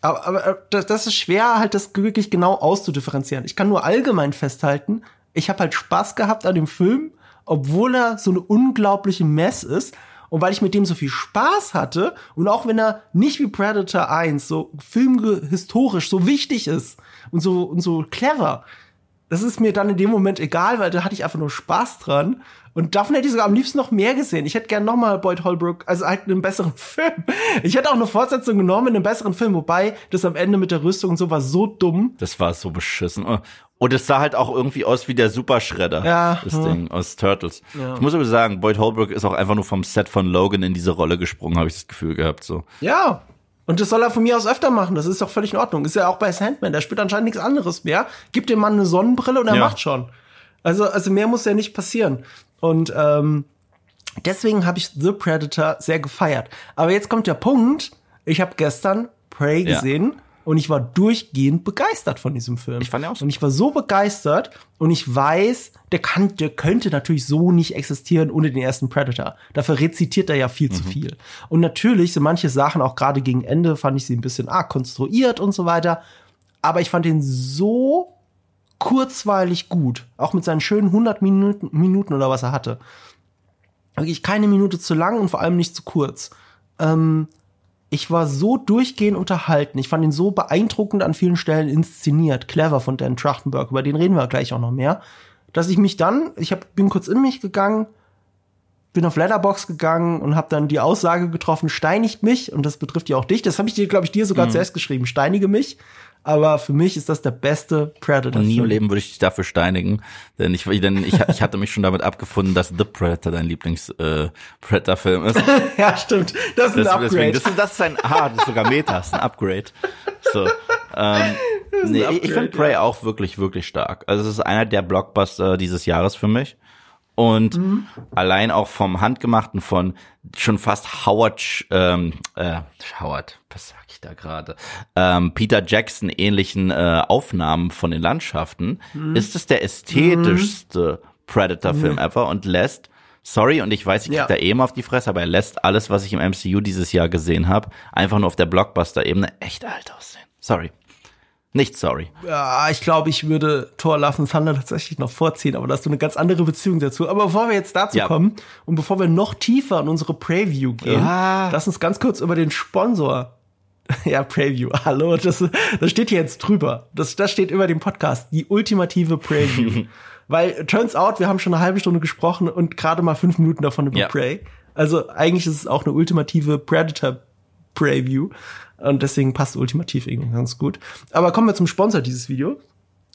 Aber, aber äh, das, das ist schwer, halt das wirklich genau auszudifferenzieren. Ich kann nur allgemein festhalten, ich habe halt Spaß gehabt an dem Film, obwohl er so eine unglaubliche Mess ist. Und weil ich mit dem so viel Spaß hatte und auch wenn er nicht wie Predator 1 so filmhistorisch so wichtig ist und so, und so clever, das ist mir dann in dem Moment egal, weil da hatte ich einfach nur Spaß dran. Und davon hätte ich sogar am liebsten noch mehr gesehen. Ich hätte gern noch mal Boyd Holbrook, also halt einen besseren Film. Ich hätte auch eine Fortsetzung genommen in einem besseren Film, wobei das am Ende mit der Rüstung und so war so dumm. Das war so beschissen. Und es sah halt auch irgendwie aus wie der Superschredder, Ja, das. Ding aus Turtles. Ja. Ich muss aber sagen, Boyd Holbrook ist auch einfach nur vom Set von Logan in diese Rolle gesprungen, habe ich das Gefühl gehabt. So. Ja. Und das soll er von mir aus öfter machen. Das ist doch völlig in Ordnung. Ist ja auch bei Sandman. Der spielt anscheinend nichts anderes mehr. Gib dem Mann eine Sonnenbrille und er Ja. macht schon. Also, also mehr muss ja nicht passieren. Und ähm, deswegen habe ich The Predator sehr gefeiert. Aber jetzt kommt der Punkt. Ich habe gestern Prey Ja. Und ich war durchgehend begeistert von diesem Film. Ich fand auch so. Und ich war so begeistert und ich weiß, der kann, der könnte natürlich so nicht existieren ohne den ersten Predator. Dafür rezitiert er ja viel Mhm. zu viel. Und natürlich sind manche Sachen auch gerade gegen Ende fand ich sie ein bisschen arg konstruiert und so weiter. Aber ich fand ihn so kurzweilig gut. Auch mit seinen schönen 100 Minuten, Minuten oder was er hatte. Wirklich keine Minute zu lang und vor allem nicht zu kurz. Ähm, ich war so durchgehend unterhalten. Ich fand ihn so beeindruckend an vielen Stellen inszeniert, clever von Dan Trachtenberg, über den reden wir gleich auch noch mehr, dass ich mich dann, ich hab, bin kurz in mich gegangen, bin auf Letterbox gegangen und habe dann die Aussage getroffen, steinigt mich und das betrifft ja auch dich. Das habe ich dir, glaube ich, dir sogar zuerst geschrieben, steinige mich. Aber für mich ist das der beste Predator. Und nie im Leben würde ich dich dafür steinigen, denn ich, denn ich, ich hatte mich schon damit abgefunden, dass The Predator dein Lieblings-Predator-Film ist. Ja, stimmt. Das ist ein Das, Upgrade. deswegen, das, ist, das ist ein, ah, das ist sogar Meta, das ist ein Upgrade. So, ähm, nee, ich- ich finde Upgrade, Prey auch wirklich, wirklich stark. Also es ist einer der Blockbuster dieses Jahres für mich. Und Mhm. allein auch vom Handgemachten von schon fast Howard, ähm, äh, Howard, was sag ich da gerade, ähm, Peter Jackson ähnlichen äh, Aufnahmen von den Landschaften, Mhm. ist es der ästhetischste Predator-Film ever und lässt, sorry, und ich weiß, ich krieg Ja. da eh mal auf die Fresse, aber er lässt alles, was ich im MCU dieses Jahr gesehen habe, einfach nur auf der Blockbuster-Ebene echt alt aussehen. Sorry. Nicht sorry. Ja, ich glaube, ich würde Thor Love and Thunder tatsächlich noch vorziehen, aber da hast du eine ganz andere Beziehung dazu. Aber bevor wir jetzt dazu Ja. kommen und bevor wir noch tiefer in unsere Preview gehen, Ja. lass uns ganz kurz über den Sponsor. Ja, Preview. Hallo, das, das steht hier jetzt drüber. Das, das steht über dem Podcast. Die ultimative Preview. Weil, turns out, wir haben schon eine halbe Stunde gesprochen und gerade mal fünf Minuten davon über Ja. Prey. Also, eigentlich ist es auch eine ultimative Predator Preview. Und deswegen passt ultimativ irgendwie ganz gut. Aber kommen wir zum Sponsor dieses Video.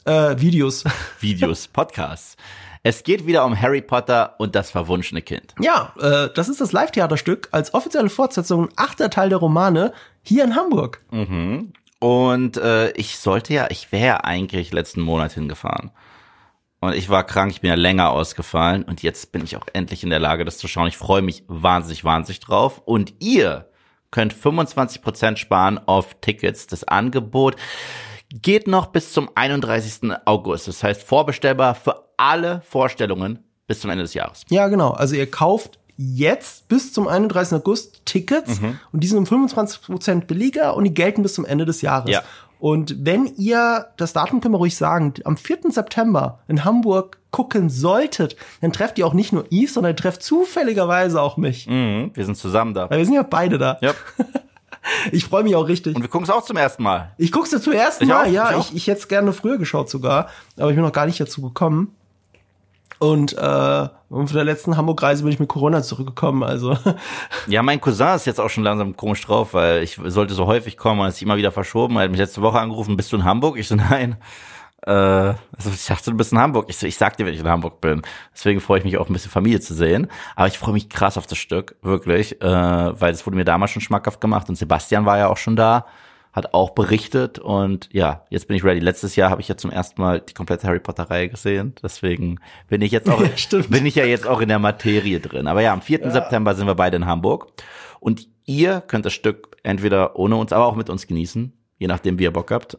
Äh, Videos. Videos, Podcasts. Es geht wieder um Harry Potter und das verwunschene Kind. ja, äh, das ist das Live-Theaterstück als offizielle Fortsetzung, achter Teil der Romane, hier in Hamburg. Und äh, ich sollte ja, ich wäre ja eigentlich letzten Monat hingefahren. Und ich war krank, ich bin ja länger ausgefallen und jetzt bin ich auch endlich in der Lage, das zu schauen. Ich freue mich wahnsinnig, wahnsinnig drauf. Und ihr könnt 25% sparen auf Tickets. Das Angebot geht noch bis zum 31. August. Das heißt vorbestellbar für alle Vorstellungen bis zum Ende des Jahres. Ja, genau. Also ihr kauft jetzt bis zum 31. August Tickets und die sind um 25% billiger und die gelten bis zum Ende des Jahres. Ja. Und wenn ihr, das Datum können wir ruhig sagen, am 4. September in Hamburg gucken solltet, dann trefft ihr auch nicht nur Yves, sondern ihr trefft zufälligerweise auch mich. Mhm, wir sind zusammen da. Weil wir sind ja beide da. Ja. Ich freue mich auch richtig. Und wir gucken es auch zum ersten Mal. Ich guck's dir zum ersten Ich Mal, auch, ja. ich Ich, ich, hätte es gerne früher geschaut sogar, aber ich bin noch gar nicht dazu gekommen. Und äh, Und von der letzten Hamburg-Reise bin ich mit Corona zurückgekommen, also. Ja, mein Cousin ist jetzt auch schon langsam komisch drauf, weil ich sollte so häufig kommen und ist immer wieder verschoben. Er hat mich letzte Woche angerufen, bist du in Hamburg? Ich so, nein. Äh, also ich dachte, du bist in Hamburg. Ich ich sag dir, wenn ich in Hamburg bin. Deswegen freue ich mich auch ein bisschen Familie zu sehen. Aber ich freue mich krass auf das Stück, wirklich, äh, weil es wurde mir damals schon schmackhaft gemacht und Sebastian war ja auch schon da hat auch berichtet und ja, jetzt bin ich ready. Letztes Jahr habe ich ja zum ersten Mal die komplette Harry Potter Reihe gesehen, deswegen bin ich jetzt auch ja, bin ich ja jetzt auch in der Materie drin. Aber ja, am 4. Ja. September sind wir beide in Hamburg und ihr könnt das Stück entweder ohne uns, aber auch mit uns genießen, je nachdem wie ihr Bock habt.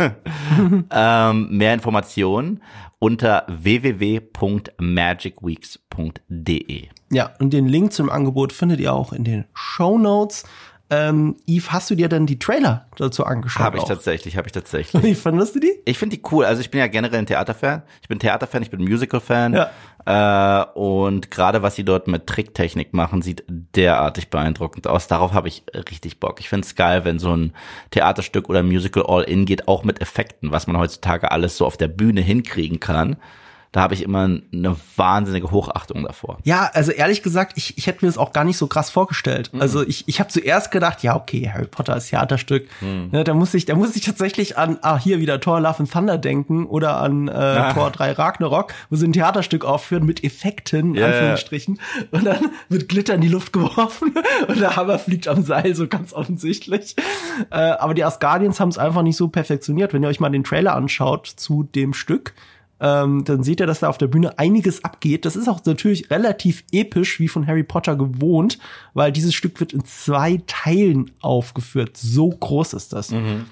ähm, mehr Informationen unter www.magicweeks.de. Ja, und den Link zum Angebot findet ihr auch in den Show Notes. Ähm, Yves, hast du dir denn die Trailer dazu angeschaut? Habe ich auch? tatsächlich, habe ich tatsächlich. Wie fandest du die? Ich finde die cool. Also ich bin ja generell ein Theaterfan. Ich bin Theaterfan, ich bin Musical-Fan. Ja. Äh, und gerade was sie dort mit Tricktechnik machen, sieht derartig beeindruckend aus. Darauf habe ich richtig Bock. Ich finde es geil, wenn so ein Theaterstück oder Musical all-in geht, auch mit Effekten, was man heutzutage alles so auf der Bühne hinkriegen kann da habe ich immer eine wahnsinnige Hochachtung davor. Ja, also ehrlich gesagt, ich, ich hätte mir das auch gar nicht so krass vorgestellt. Mhm. Also ich, ich habe zuerst gedacht, ja, okay, Harry Potter ist Theaterstück. Mhm. Ja, da muss ich, da muss ich tatsächlich an, ah, hier wieder Thor Love and Thunder denken oder an äh, ah. Thor 3 Ragnarok, wo sie ein Theaterstück aufführen mit Effekten, in yeah. Anführungsstrichen. Und dann wird Glitter in die Luft geworfen und der Hammer fliegt am Seil, so ganz offensichtlich. Äh, aber die Asgardians haben es einfach nicht so perfektioniert. Wenn ihr euch mal den Trailer anschaut zu dem Stück, ähm, dann seht ihr, dass da auf der Bühne einiges abgeht. Das ist auch natürlich relativ episch, wie von Harry Potter gewohnt, weil dieses Stück wird in zwei Teilen aufgeführt. So groß ist das. Mhm.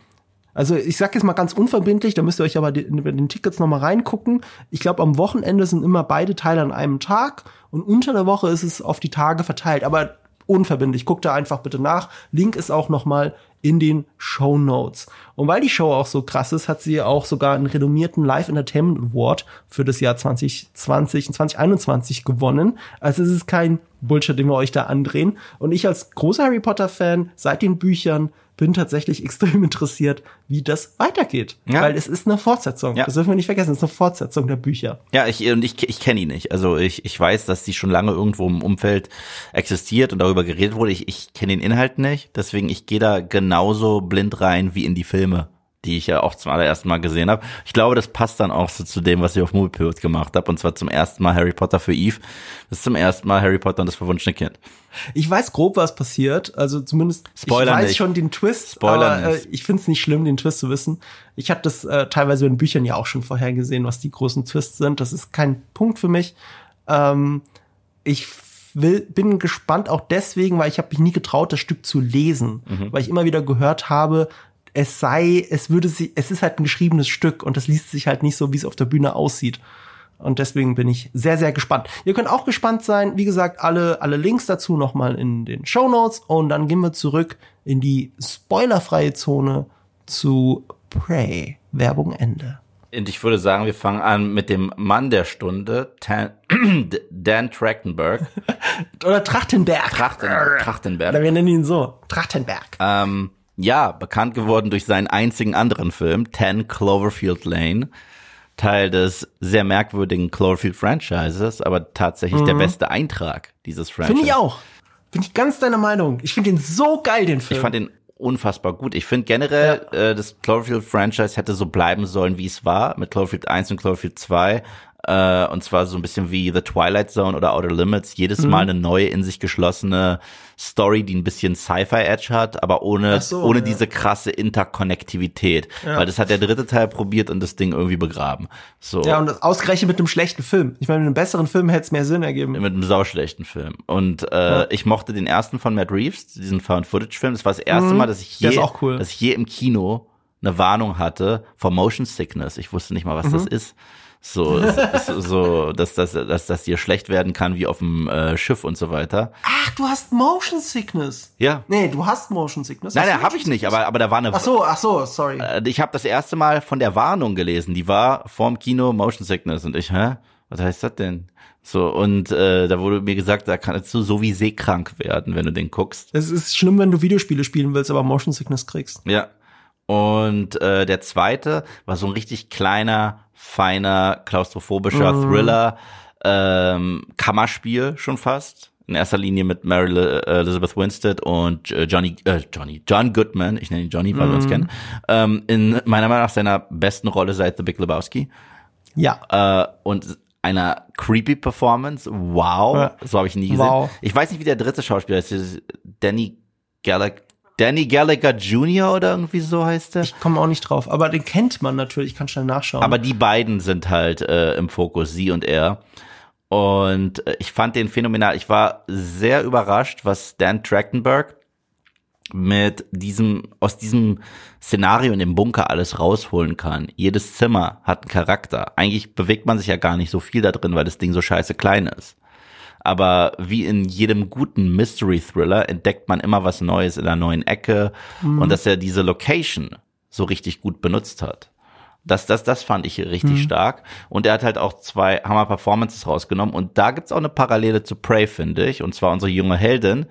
Also ich sag jetzt mal ganz unverbindlich, da müsst ihr euch aber den, den Tickets noch mal reingucken. Ich glaube, am Wochenende sind immer beide Teile an einem Tag und unter der Woche ist es auf die Tage verteilt. Aber unverbindlich. Guckt da einfach bitte nach. Link ist auch noch mal in den Show Notes. Und weil die Show auch so krass ist, hat sie auch sogar einen renommierten Live Entertainment Award für das Jahr 2020 und 2021 gewonnen. Also es ist kein Bullshit, den wir euch da andrehen. Und ich als großer Harry Potter Fan seit den Büchern bin tatsächlich extrem interessiert, wie das weitergeht. Ja. Weil es ist eine Fortsetzung. Ja. Das dürfen wir nicht vergessen. Es ist eine Fortsetzung der Bücher. Ja, ich, und ich, ich kenne ihn nicht. Also ich, ich weiß, dass die schon lange irgendwo im Umfeld existiert und darüber geredet wurde. Ich, ich kenne den Inhalt nicht. Deswegen, ich gehe da genauso blind rein wie in die Filme die ich ja auch zum allerersten Mal gesehen habe. Ich glaube, das passt dann auch so zu dem, was ich auf Moviepilot gemacht habe. Und zwar zum ersten Mal Harry Potter für Eve. Das ist zum ersten Mal Harry Potter und das verwunschene Kind. Ich weiß grob, was passiert. Also zumindest Spoiler ich weiß nicht. schon den Twist. Spoiler aber, äh, ich finde es nicht schlimm, den Twist zu wissen. Ich habe das äh, teilweise in Büchern ja auch schon vorher gesehen, was die großen Twists sind. Das ist kein Punkt für mich. Ähm, ich will, bin gespannt auch deswegen, weil ich habe mich nie getraut, das Stück zu lesen, mhm. weil ich immer wieder gehört habe, es sei, es würde sie, es ist halt ein geschriebenes Stück und das liest sich halt nicht so, wie es auf der Bühne aussieht. Und deswegen bin ich sehr, sehr gespannt. Ihr könnt auch gespannt sein. Wie gesagt, alle, alle Links dazu nochmal in den Show Notes. Und dann gehen wir zurück in die spoilerfreie Zone zu Prey. Werbung Ende. Und ich würde sagen, wir fangen an mit dem Mann der Stunde, Dan, Dan Trachtenberg. Oder Trachtenberg. Trachten, Trachtenberg. Oder wir nennen ihn so. Trachtenberg. Ähm, ja, bekannt geworden durch seinen einzigen anderen Film, 10 Cloverfield Lane. Teil des sehr merkwürdigen Cloverfield Franchises, aber tatsächlich mhm. der beste Eintrag dieses Franchises. Finde ich auch. Bin ich ganz deiner Meinung. Ich finde den so geil, den Film. Ich fand den unfassbar gut. Ich finde generell, ja. äh, das Cloverfield Franchise hätte so bleiben sollen, wie es war, mit Cloverfield 1 und Cloverfield 2. Äh, und zwar so ein bisschen wie The Twilight Zone oder Outer Limits. Jedes mhm. Mal eine neue, in sich geschlossene Story, die ein bisschen Sci-Fi-Edge hat, aber ohne, so, ohne ja. diese krasse Interkonnektivität. Ja. Weil das hat der dritte Teil probiert und das Ding irgendwie begraben. So. Ja, und ausgerechnet mit einem schlechten Film. Ich meine, mit einem besseren Film hätte es mehr Sinn ergeben. Mit einem sauschlechten Film. Und äh, ja. ich mochte den ersten von Matt Reeves, diesen Found-Footage-Film. Das war das erste mhm. Mal, dass ich je, cool. dass ich je im Kino eine Warnung hatte vor Motion Sickness. Ich wusste nicht mal, was mhm. das ist. So, so, dass, dass, dass, dass dir schlecht werden kann wie auf dem äh, Schiff und so weiter. Ach, du hast Motion Sickness. Ja. Nee, du hast Motion Sickness. Nein, nein, habe ich nicht, aber, aber da war eine. Ach so, ach so, sorry. Äh, ich habe das erste Mal von der Warnung gelesen. Die war vorm Kino Motion Sickness und ich, hä? Was heißt das denn? So, und äh, da wurde mir gesagt, da kannst du so wie seekrank werden, wenn du den guckst. Es ist schlimm, wenn du Videospiele spielen willst, aber Motion Sickness kriegst. Ja. Und äh, der zweite war so ein richtig kleiner feiner, klaustrophobischer mhm. Thriller. ähm, Kammerspiel schon fast. In erster Linie mit Mary Elizabeth Winstead und äh, Johnny, äh, Johnny, John Goodman, ich nenne ihn Johnny, weil mm. wir uns kennen, ähm, in meiner Meinung nach seiner besten Rolle seit The Big Lebowski. Ja. Äh, und einer creepy Performance. Wow, ja. so habe ich nie gesehen. Wow. Ich weiß nicht, wie der dritte Schauspieler ist. Danny Gallagher. Danny Gallagher Jr. oder irgendwie so heißt er. Ich komme auch nicht drauf, aber den kennt man natürlich, ich kann schnell nachschauen. Aber die beiden sind halt äh, im Fokus, sie und er. Und äh, ich fand den phänomenal. Ich war sehr überrascht, was Dan Trachtenberg mit diesem, aus diesem Szenario in dem Bunker alles rausholen kann. Jedes Zimmer hat einen Charakter. Eigentlich bewegt man sich ja gar nicht so viel da drin, weil das Ding so scheiße klein ist. Aber wie in jedem guten Mystery Thriller entdeckt man immer was Neues in einer neuen Ecke mhm. und dass er diese Location so richtig gut benutzt hat. Das, das, das fand ich richtig mhm. stark. Und er hat halt auch zwei Hammer Performances rausgenommen. Und da gibt's auch eine Parallele zu Prey, finde ich. Und zwar unsere junge Heldin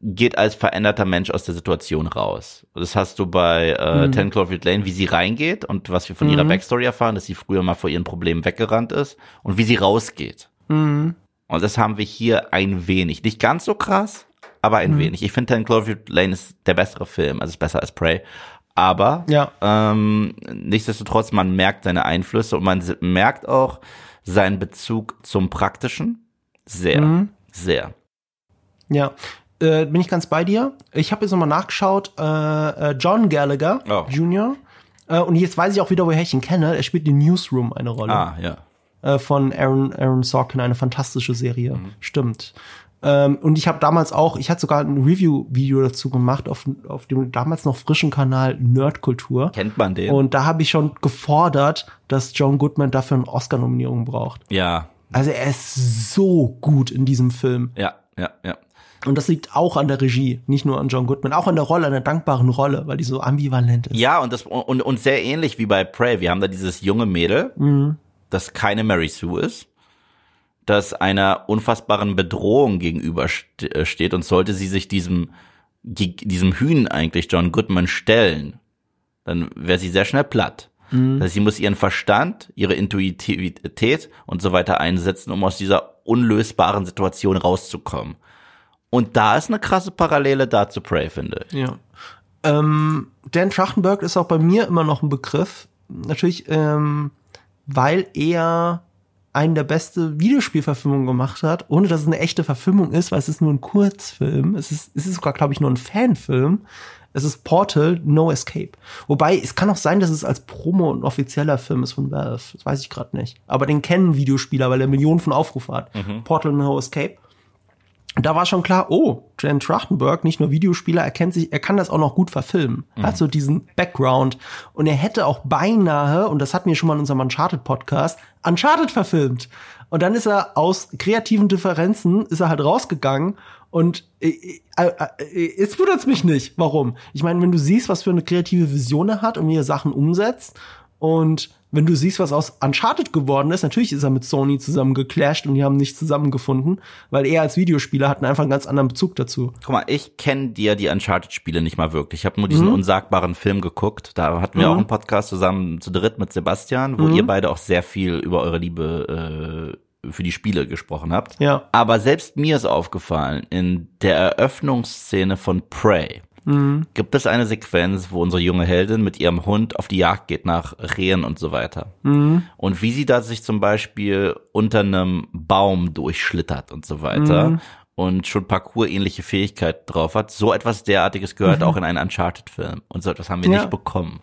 geht als veränderter Mensch aus der Situation raus. Das hast du bei äh, mhm. Ten Cloverfield Lane, wie sie reingeht und was wir von mhm. ihrer Backstory erfahren, dass sie früher mal vor ihren Problemen weggerannt ist und wie sie rausgeht. Mhm. Und das haben wir hier ein wenig. Nicht ganz so krass, aber ein mhm. wenig. Ich finde Cloverfield Lane ist der bessere Film, also ist besser als Prey. Aber ja. ähm, nichtsdestotrotz, man merkt seine Einflüsse und man merkt auch seinen Bezug zum Praktischen. Sehr, mhm. sehr. Ja, äh, bin ich ganz bei dir. Ich habe jetzt nochmal nachgeschaut. Äh, äh, John Gallagher oh. Jr. Äh, und jetzt weiß ich auch wieder, woher ich ihn kenne. Er spielt in Newsroom eine Rolle. Ah, ja. Äh, von Aaron, Aaron Sorkin, eine fantastische Serie. Mhm. Stimmt. Ähm, und ich habe damals auch, ich hatte sogar ein Review-Video dazu gemacht auf, auf dem damals noch frischen Kanal Nerdkultur. Kennt man den? Und da habe ich schon gefordert, dass John Goodman dafür eine Oscar-Nominierung braucht. Ja. Also er ist so gut in diesem Film. Ja, ja, ja. Und das liegt auch an der Regie, nicht nur an John Goodman, auch an der Rolle, an der dankbaren Rolle, weil die so ambivalent ist. Ja, und das und, und sehr ähnlich wie bei Prey. Wir haben da dieses junge Mädel, mhm. Das keine Mary Sue ist, das einer unfassbaren Bedrohung gegenüber äh, und sollte sie sich diesem diesem Hühn eigentlich John Goodman stellen, dann wäre sie sehr schnell platt. Mhm. Heißt, sie muss ihren Verstand, ihre Intuitivität und so weiter einsetzen, um aus dieser unlösbaren Situation rauszukommen. Und da ist eine krasse Parallele da zu Prey, finde ich. Ja. Ähm, Dan Trachtenberg ist auch bei mir immer noch ein Begriff. Natürlich, ähm, weil er einen der beste Videospielverfilmungen gemacht hat, ohne dass es eine echte Verfilmung ist, weil es ist nur ein Kurzfilm. Es ist, es ist sogar, glaube ich, nur ein Fanfilm. Es ist Portal No Escape. Wobei, es kann auch sein, dass es als Promo ein offizieller Film ist von Valve. Das weiß ich gerade nicht. Aber den kennen Videospieler, weil er Millionen von Aufrufen hat. Mhm. Portal No Escape da war schon klar, oh, Jan Trachtenberg, nicht nur Videospieler, er kennt sich, er kann das auch noch gut verfilmen. Mhm. Hat so diesen Background. Und er hätte auch beinahe, und das hatten wir schon mal in unserem Uncharted-Podcast, Uncharted verfilmt. Und dann ist er aus kreativen Differenzen, ist er halt rausgegangen und äh, äh, äh, jetzt wundert's mich nicht. Warum? Ich meine, wenn du siehst, was für eine kreative Vision er hat und wie er Sachen umsetzt und wenn du siehst, was aus Uncharted geworden ist, natürlich ist er mit Sony zusammen geclasht und die haben nicht zusammengefunden, weil er als Videospieler hat einfach einen ganz anderen Bezug dazu. Guck mal, ich kenne dir die Uncharted-Spiele nicht mal wirklich. Ich habe nur diesen mhm. unsagbaren Film geguckt. Da hatten wir mhm. auch einen Podcast zusammen zu dritt mit Sebastian, wo mhm. ihr beide auch sehr viel über eure Liebe äh, für die Spiele gesprochen habt. Ja. Aber selbst mir ist aufgefallen, in der Eröffnungsszene von Prey, mhm. gibt es eine Sequenz, wo unsere junge Heldin mit ihrem Hund auf die Jagd geht nach Rehen und so weiter. Mhm. Und wie sie da sich zum Beispiel unter einem Baum durchschlittert und so weiter. Mhm. Und schon Parcours-ähnliche Fähigkeit drauf hat. So etwas derartiges gehört mhm. auch in einen Uncharted-Film. Und so etwas haben wir ja. nicht bekommen.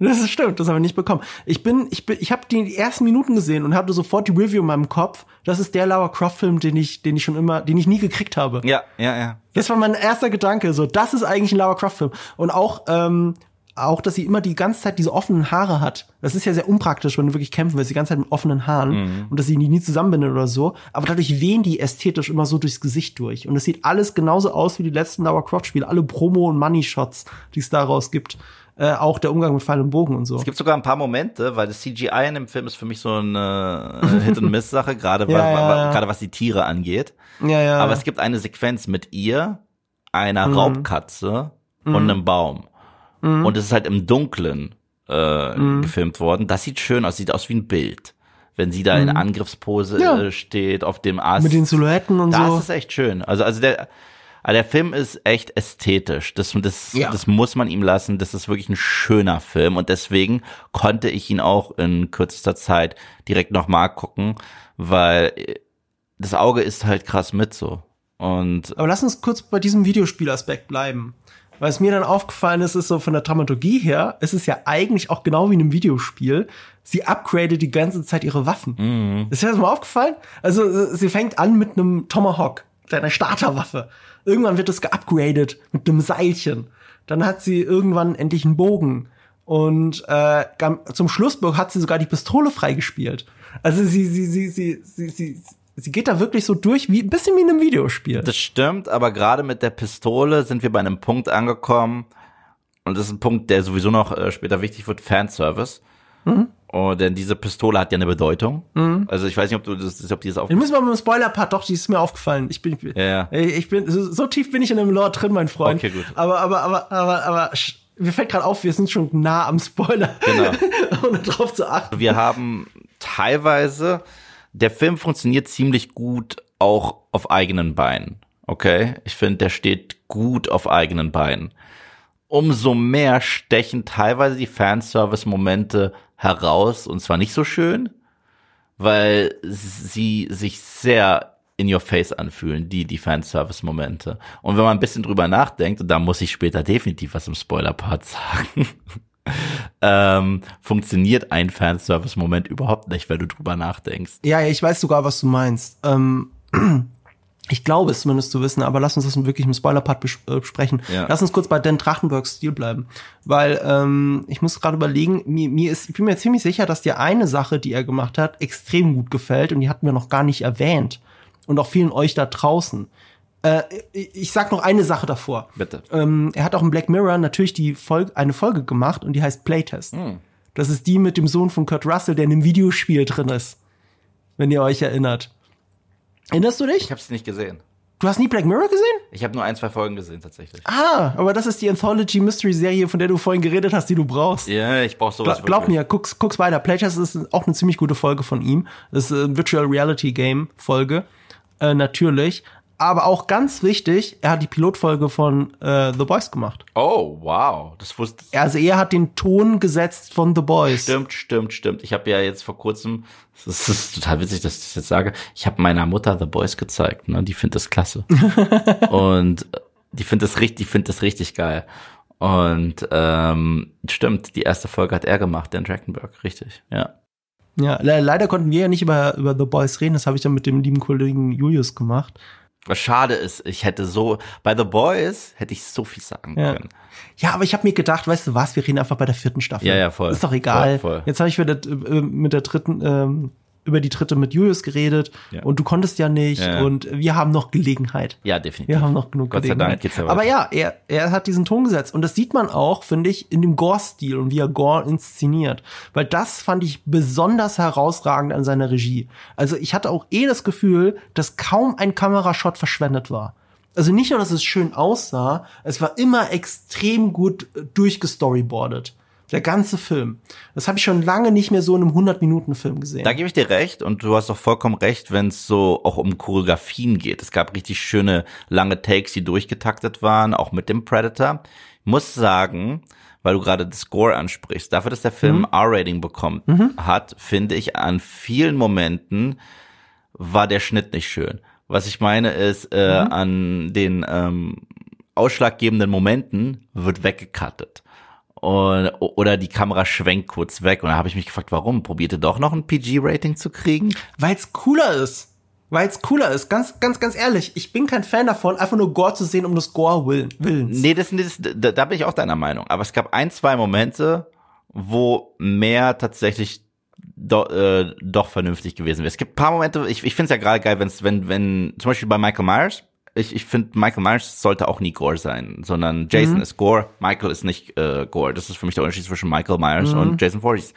Das ist stimmt, das haben wir nicht bekommen. Ich bin, ich bin, ich habe die ersten Minuten gesehen und hatte sofort die Review in meinem Kopf. Das ist der Lara Croft Film, den ich, den ich schon immer, den ich nie gekriegt habe. Ja, ja, ja. Das war mein erster Gedanke. So, das ist eigentlich ein Lara Croft Film. Und auch, ähm, auch, dass sie immer die ganze Zeit diese offenen Haare hat. Das ist ja sehr unpraktisch, wenn du wirklich kämpfen willst, die ganze Zeit mit offenen Haaren mhm. und dass sie die nie zusammenbindet oder so. Aber dadurch wehen die ästhetisch immer so durchs Gesicht durch. Und es sieht alles genauso aus wie die letzten Lara Croft Spiele. Alle Promo- und Money-Shots, die es daraus gibt äh, auch der Umgang mit Pfeil und Bogen und so. Es gibt sogar ein paar Momente, weil das CGI in dem Film ist für mich so eine äh, Hit and Miss Sache, gerade ja, ja, gerade was die Tiere angeht. Ja, ja. Aber es gibt eine Sequenz mit ihr, einer mhm. Raubkatze mhm. und einem Baum. Mhm. Und es ist halt im Dunkeln äh, mhm. gefilmt worden. Das sieht schön aus, sieht aus wie ein Bild. wenn sie da in Angriffspose Ja. äh, steht auf dem Ast. Mit den Silhouetten und das so. ist echt schön. Also, also der, also der Film ist echt ästhetisch. Das, das, Ja. das muss man ihm lassen. Das ist wirklich ein schöner Film und deswegen konnte ich ihn auch in kürzester Zeit direkt nochmal gucken, weil das Auge ist halt krass mit so. Und Aber lass uns kurz bei diesem Videospielaspekt bleiben. Es mir dann aufgefallen ist, ist so von der Dramaturgie her, ist es ja eigentlich auch genau wie in einem Videospiel. Sie upgradet die ganze Zeit ihre Waffen. Ist dir das mal aufgefallen? Also äh, sie fängt an mit einem Tomahawk, einer Starterwaffe. Irgendwann wird es geupgradet mit einem Seilchen. Dann hat sie irgendwann endlich einen Bogen. Und äh, zum Schluss hat sie sogar die Pistole freigespielt. Also sie, sie, sie, sie, sie, sie, sie geht da wirklich so durch, wie ein bisschen wie in einem Videospiel. Das stimmt, aber gerade mit der Pistole sind wir bei einem Punkt angekommen. Und das ist ein Punkt, der sowieso noch äh, später wichtig wird, Fanservice. Mhm. Oh, denn diese Pistole hat ja eine Bedeutung. Also ich weiß nicht, ob du das, ob die das auch. Wir müssen mal mit dem Spoiler-Part, doch, die ist mir aufgefallen. Ich bin, ich bin, Ja, ich bin so, tief bin ich in dem Lore drin, mein Freund. Okay, gut. Aber, aber, aber, aber, aber, mir fällt gerade auf, wir sind schon nah am Spoiler. Genau. Ohne drauf zu achten. Wir haben teilweise, der Film funktioniert ziemlich gut auch auf eigenen Beinen. Okay? Ich finde, der steht gut auf eigenen Beinen. Umso mehr stechen teilweise die Fanservice-Momente heraus und zwar nicht so schön, weil sie sich sehr in your face anfühlen, die, die Fanservice-Momente. Und wenn man ein bisschen drüber nachdenkt, und da muss ich später definitiv was im Spoiler-Part sagen, ähm, funktioniert ein Fanservice-Moment überhaupt nicht, wenn du drüber nachdenkst. Ja, ja, ich weiß sogar, was du meinst. Ähm, ich glaube es zumindest zu wissen, aber lass uns das wirklich im Spoiler-Part äh, besprechen. Ja. Lass uns kurz bei Dan Trachtenbergs Stil bleiben. Weil ähm, ich muss gerade überlegen, mir, mir ist, ich bin mir ziemlich sicher, dass dir eine Sache, die er gemacht hat, extrem gut gefällt und die hatten wir noch gar nicht erwähnt. Und auch vielen euch da draußen. Äh, ich sag noch eine Sache davor. Bitte. Ähm, er hat auch in Black Mirror natürlich die Folge, eine Folge gemacht und die heißt Playtest. Das ist die mit dem Sohn von Kurt Russell, der in einem Videospiel drin ist. Wenn ihr euch erinnert. Erinnerst du dich? Ich habe es nicht gesehen. Du hast nie Black Mirror gesehen? Ich habe nur ein, zwei Folgen gesehen tatsächlich. Ah, aber das ist die Anthology Mystery Serie, von der du vorhin geredet hast, die du brauchst. Ja, ich brauch sowas Gla glaub wirklich. mir, guck's, guck's weiter. Playtest ist auch eine ziemlich gute Folge von ihm. Das ist eine Virtual Reality Game Folge. Äh, natürlich. Aber auch ganz wichtig, er hat die Pilotfolge von äh, The Boys gemacht. Oh, wow. Das wusste Also er hat den Ton gesetzt von The Boys. Stimmt, stimmt, stimmt. Ich habe ja jetzt vor kurzem, das ist total witzig, dass ich das jetzt sage, ich habe meiner Mutter The Boys gezeigt, ne? Die findet das klasse. und äh, die findet das richtig, die findet das richtig geil. Und ähm, stimmt, die erste Folge hat er gemacht, Dan Trachtenberg, richtig, ja. Ja, le leider konnten wir ja nicht über, über The Boys reden. Das habe ich dann mit dem lieben Kollegen Julius gemacht. Was schade ist, ich hätte so, bei The Boys hätte ich so viel sagen Ja. können. Ja, aber ich habe mir gedacht, weißt du was, wir reden einfach bei der vierten Staffel. Ja, ja, voll. Ist doch egal. Voll, voll. Jetzt habe ich wieder äh, mit der dritten, ähm, über die dritte mit Julius geredet Ja. und du konntest ja nicht Ja, ja. und wir haben noch Gelegenheit. Ja, definitiv. Wir haben noch genug Gott sei Gelegenheit. Dank geht's ja weiter. Aber ja, er, er hat diesen Ton gesetzt. Und das sieht man auch, finde ich, in dem Gore-Stil und wie er Gore inszeniert. Weil das fand ich besonders herausragend an seiner Regie. Also ich hatte auch eh das Gefühl, dass kaum ein Kamerashot verschwendet war. Also nicht nur, dass es schön aussah, es war immer extrem gut äh, durchgestoryboardet. Der ganze Film. Das habe ich schon lange nicht mehr so in einem 100-Minuten-Film gesehen. Da gebe ich dir recht und du hast auch vollkommen recht, wenn es so auch um Choreografien geht. Es gab richtig schöne lange Takes, die durchgetaktet waren, auch mit dem Predator. Ich muss sagen, weil du gerade das Score ansprichst, dafür, dass der Film R-Rating bekommen hat, finde ich an vielen Momenten war der Schnitt nicht schön. Was ich meine ist, äh, an den ähm, ausschlaggebenden Momenten wird weggecuttet. Und, oder die Kamera schwenkt kurz weg. Und da habe ich mich gefragt, warum? Probierte doch noch ein PG-Rating zu kriegen? Weil's cooler ist. Weil's cooler ist. Ganz, ganz, ganz ehrlich. Ich bin kein Fan davon, einfach nur Gore zu sehen, um des Gore-Willens. Nee, das, das, da, da bin ich auch deiner Meinung. Aber es gab ein, zwei Momente, wo mehr tatsächlich do, äh, doch vernünftig gewesen wäre. Es gibt ein paar Momente, ich, ich finde es ja gerade geil, wenn's, wenn, wenn, zum Beispiel bei Michael Myers, ich, ich finde, Michael Myers sollte auch nie Gore sein, sondern Jason ist Gore, Michael ist nicht äh, Gore. Das ist für mich der Unterschied zwischen Michael Myers und Jason Voorhees.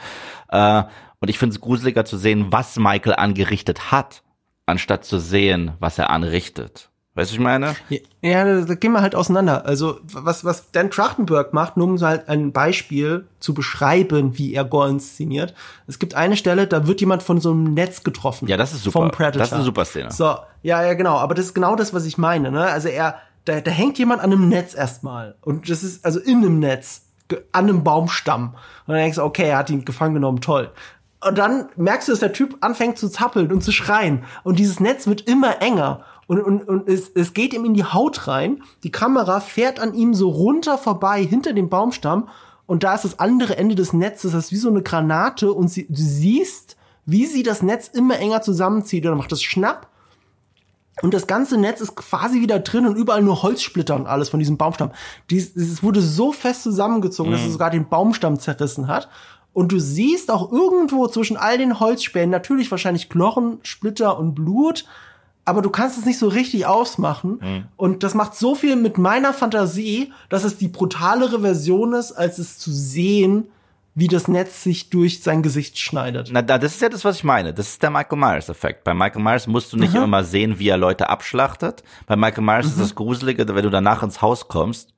Äh, und ich finde es gruseliger zu sehen, was Michael angerichtet hat, anstatt zu sehen, was er anrichtet. Weißt du, ich meine? Ja, da, da gehen wir halt auseinander. Also, was, was Dan Trachtenberg macht, nur um so halt ein Beispiel zu beschreiben, wie er Gore inszeniert. Es gibt eine Stelle, da wird jemand von so einem Netz getroffen. Ja, das ist super. Vom Predator. Das ist eine super Szene. So, ja, ja, genau. Aber das ist genau das, was ich meine, ne? Also er, da, da hängt jemand an einem Netz erstmal. Und das ist, also in einem Netz, an einem Baumstamm. Und dann denkst du, okay, er hat ihn gefangen genommen, toll. Und dann merkst du, dass der Typ anfängt zu zappeln und zu schreien. Und dieses Netz wird immer enger und, und, und es, es geht ihm in die Haut rein. Die Kamera fährt an ihm so runter vorbei hinter dem Baumstamm und da ist das andere Ende des Netzes, das ist wie so eine Granate und sie, du siehst, wie sie das Netz immer enger zusammenzieht und dann macht das Schnapp und das ganze Netz ist quasi wieder drin und überall nur Holzsplitter und alles von diesem Baumstamm. Dies, es wurde so fest zusammengezogen, mhm. dass es sogar den Baumstamm zerrissen hat. Und du siehst auch irgendwo zwischen all den Holzspänen natürlich wahrscheinlich Knochen, Splitter und Blut, aber du kannst es nicht so richtig ausmachen. Mhm. Und das macht so viel mit meiner Fantasie, dass es die brutalere Version ist, als es zu sehen, wie das Netz sich durch sein Gesicht schneidet. Na, das ist ja das, was ich meine. Das ist der Michael Myers-Effekt. Bei Michael Myers musst du nicht Aha. immer sehen, wie er Leute abschlachtet. Bei Michael Myers mhm. ist das Gruselige, wenn du danach ins Haus kommst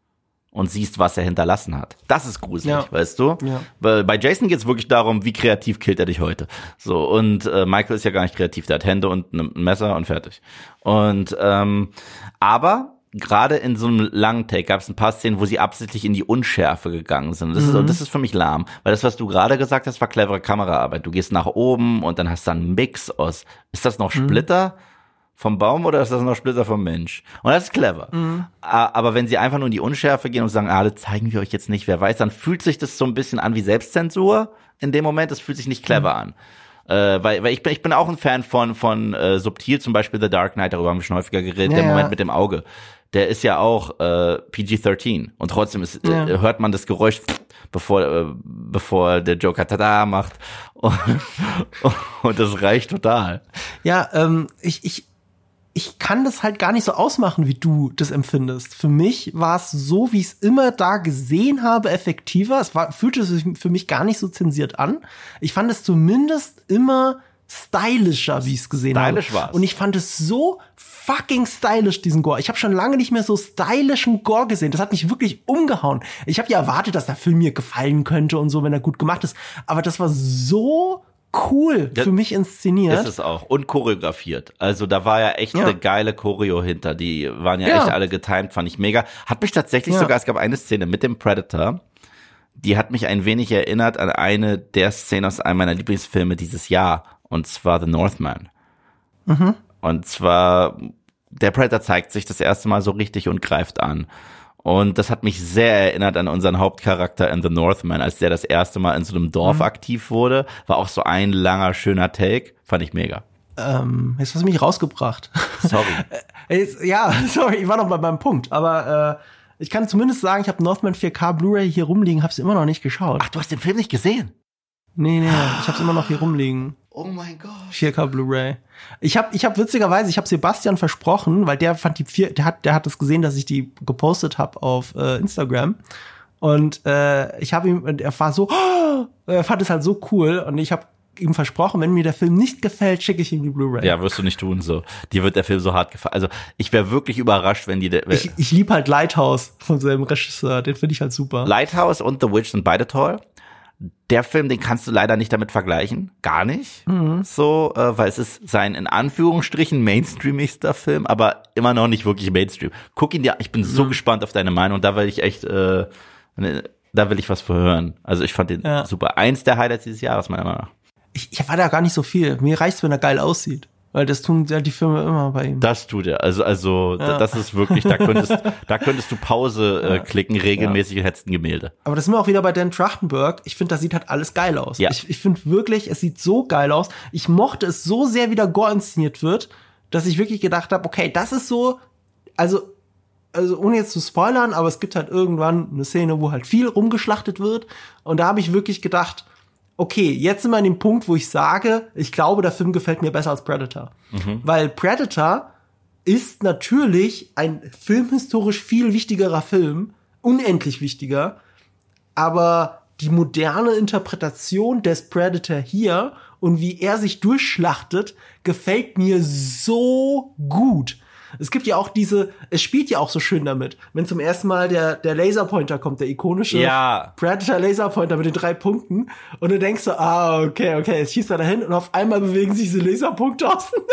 und siehst, was er hinterlassen hat. Das ist gruselig, ja. weißt du? Ja. Weil bei Jason geht's wirklich darum, wie kreativ killt er dich heute. So und äh, Michael ist ja gar nicht kreativ, der hat Hände und ein Messer und fertig. Und ähm, aber gerade in so einem langen Take gab es ein paar Szenen, wo sie absichtlich in die Unschärfe gegangen sind. Das, mhm. ist, und das ist für mich lahm, weil das, was du gerade gesagt hast, war clevere Kameraarbeit. Du gehst nach oben und dann hast du einen Mix aus. Ist das noch mhm. Splitter? Mhm vom Baum oder ist das noch Splitter vom Mensch? Und das ist clever. Mhm. Aber wenn sie einfach nur in die Unschärfe gehen und sagen, ah, das zeigen wir euch jetzt nicht, wer weiß, dann fühlt sich das so ein bisschen an wie Selbstzensur in dem Moment. Das fühlt sich nicht clever mhm. an. Äh, weil, weil ich bin, ich bin auch ein Fan von, von äh, Subtil, zum Beispiel The Dark Knight, darüber haben wir schon häufiger geredet, ja, der Moment mit dem Auge. Der ist ja auch äh, PG-13 und trotzdem ist, ja. äh, hört man das Geräusch, bevor, äh, bevor der Joker Tada macht und, und das reicht total. Ja, ähm, ich, ich, ich kann das halt gar nicht so ausmachen, wie du das empfindest. Für mich war es so, wie ich es immer da gesehen habe, effektiver. Es war, fühlte sich für mich gar nicht so zensiert an. Ich fand es zumindest immer stylischer, wie ich es gesehen Stylisch habe. War's. Und ich fand es so fucking stylisch, diesen Gore. Ich habe schon lange nicht mehr so stylischen Gore gesehen. Das hat mich wirklich umgehauen. Ich habe ja erwartet, dass der Film mir gefallen könnte und so, wenn er gut gemacht ist. Aber das war so cool für mich inszeniert. Ist es auch. Und choreografiert. Also da war ja echt ja. eine geile Choreo hinter. Die waren ja, ja, echt alle getimed, fand ich mega. Hat mich tatsächlich ja. sogar, es gab eine Szene mit dem Predator, die hat mich ein wenig erinnert an eine der Szenen aus einem meiner Lieblingsfilme dieses Jahr. Und zwar The Northman. Mhm. Und zwar, der Predator zeigt sich das erste Mal so richtig und greift an. Und das hat mich sehr erinnert an unseren Hauptcharakter in The Northman, als der das erste Mal in so einem Dorf mhm. aktiv wurde. War auch so ein langer, schöner Take. Fand ich mega. Ähm, jetzt hast du mich rausgebracht. Sorry. ja, sorry, ich war noch bei meinem Punkt. Aber äh, ich kann zumindest sagen, ich habe Northman 4K Blu-ray hier rumliegen, hab's immer noch nicht geschaut. Ach, du hast den Film nicht gesehen? Nee, nee, ich hab's immer noch hier rumliegen. Oh mein Gott. 4K Blu-ray. Ich habe ich hab witzigerweise, ich habe Sebastian versprochen, weil der fand die vier, der hat der hat es gesehen, dass ich die gepostet habe auf äh, Instagram und äh, ich habe ihm er war so oh, er fand es halt so cool und ich habe ihm versprochen, wenn mir der Film nicht gefällt, schicke ich ihm die Blu-ray. Ja, wirst du nicht tun so. Dir wird der Film so hart gefallen. Also, ich wäre wirklich überrascht, wenn die Ich, ich lieb halt Lighthouse von seinem Regisseur, den finde ich halt super. Lighthouse und The Witch sind beide toll der Film, den kannst du leider nicht damit vergleichen. Gar nicht. Mhm. So, äh, weil es ist sein in Anführungsstrichen mainstreamigster Film, aber immer noch nicht wirklich Mainstream. Guck ihn dir, ich bin mhm. so gespannt auf deine Meinung. Da will ich echt, äh, ne, da will ich was verhören. Also ich fand den ja. super. Eins der Highlights dieses Jahres, meiner Meinung nach. Ich, ich war da gar nicht so viel. Mir reicht's, wenn er geil aussieht. Weil das tun ja die Firma immer bei ihm. Das tut er. Also, also ja. das ist wirklich, da könntest, da könntest du Pause äh, klicken, regelmäßig ja. hättest ein Gemälde. Aber das sind wir auch wieder bei Dan Trachtenberg. Ich finde, da sieht halt alles geil aus. Ja. Ich, ich finde wirklich, es sieht so geil aus. Ich mochte es so sehr, wie der Gore inszeniert wird, dass ich wirklich gedacht habe, okay, das ist so, also also ohne jetzt zu spoilern, aber es gibt halt irgendwann eine Szene, wo halt viel rumgeschlachtet wird. Und da habe ich wirklich gedacht, okay, jetzt sind wir an dem Punkt, wo ich sage, ich glaube, der Film gefällt mir besser als Predator. Mhm. Weil Predator ist natürlich ein filmhistorisch viel wichtigerer Film, unendlich wichtiger, aber die moderne Interpretation des Predator hier und wie er sich durchschlachtet, gefällt mir so gut. Es gibt ja auch diese, es spielt ja auch so schön damit. Wenn zum ersten Mal der, der Laserpointer kommt, der ikonische Ja. Predator Laserpointer mit den drei Punkten. Und du denkst so, ah, okay, okay, jetzt schießt er dahin und auf einmal bewegen sich diese Laserpunkte auseinander.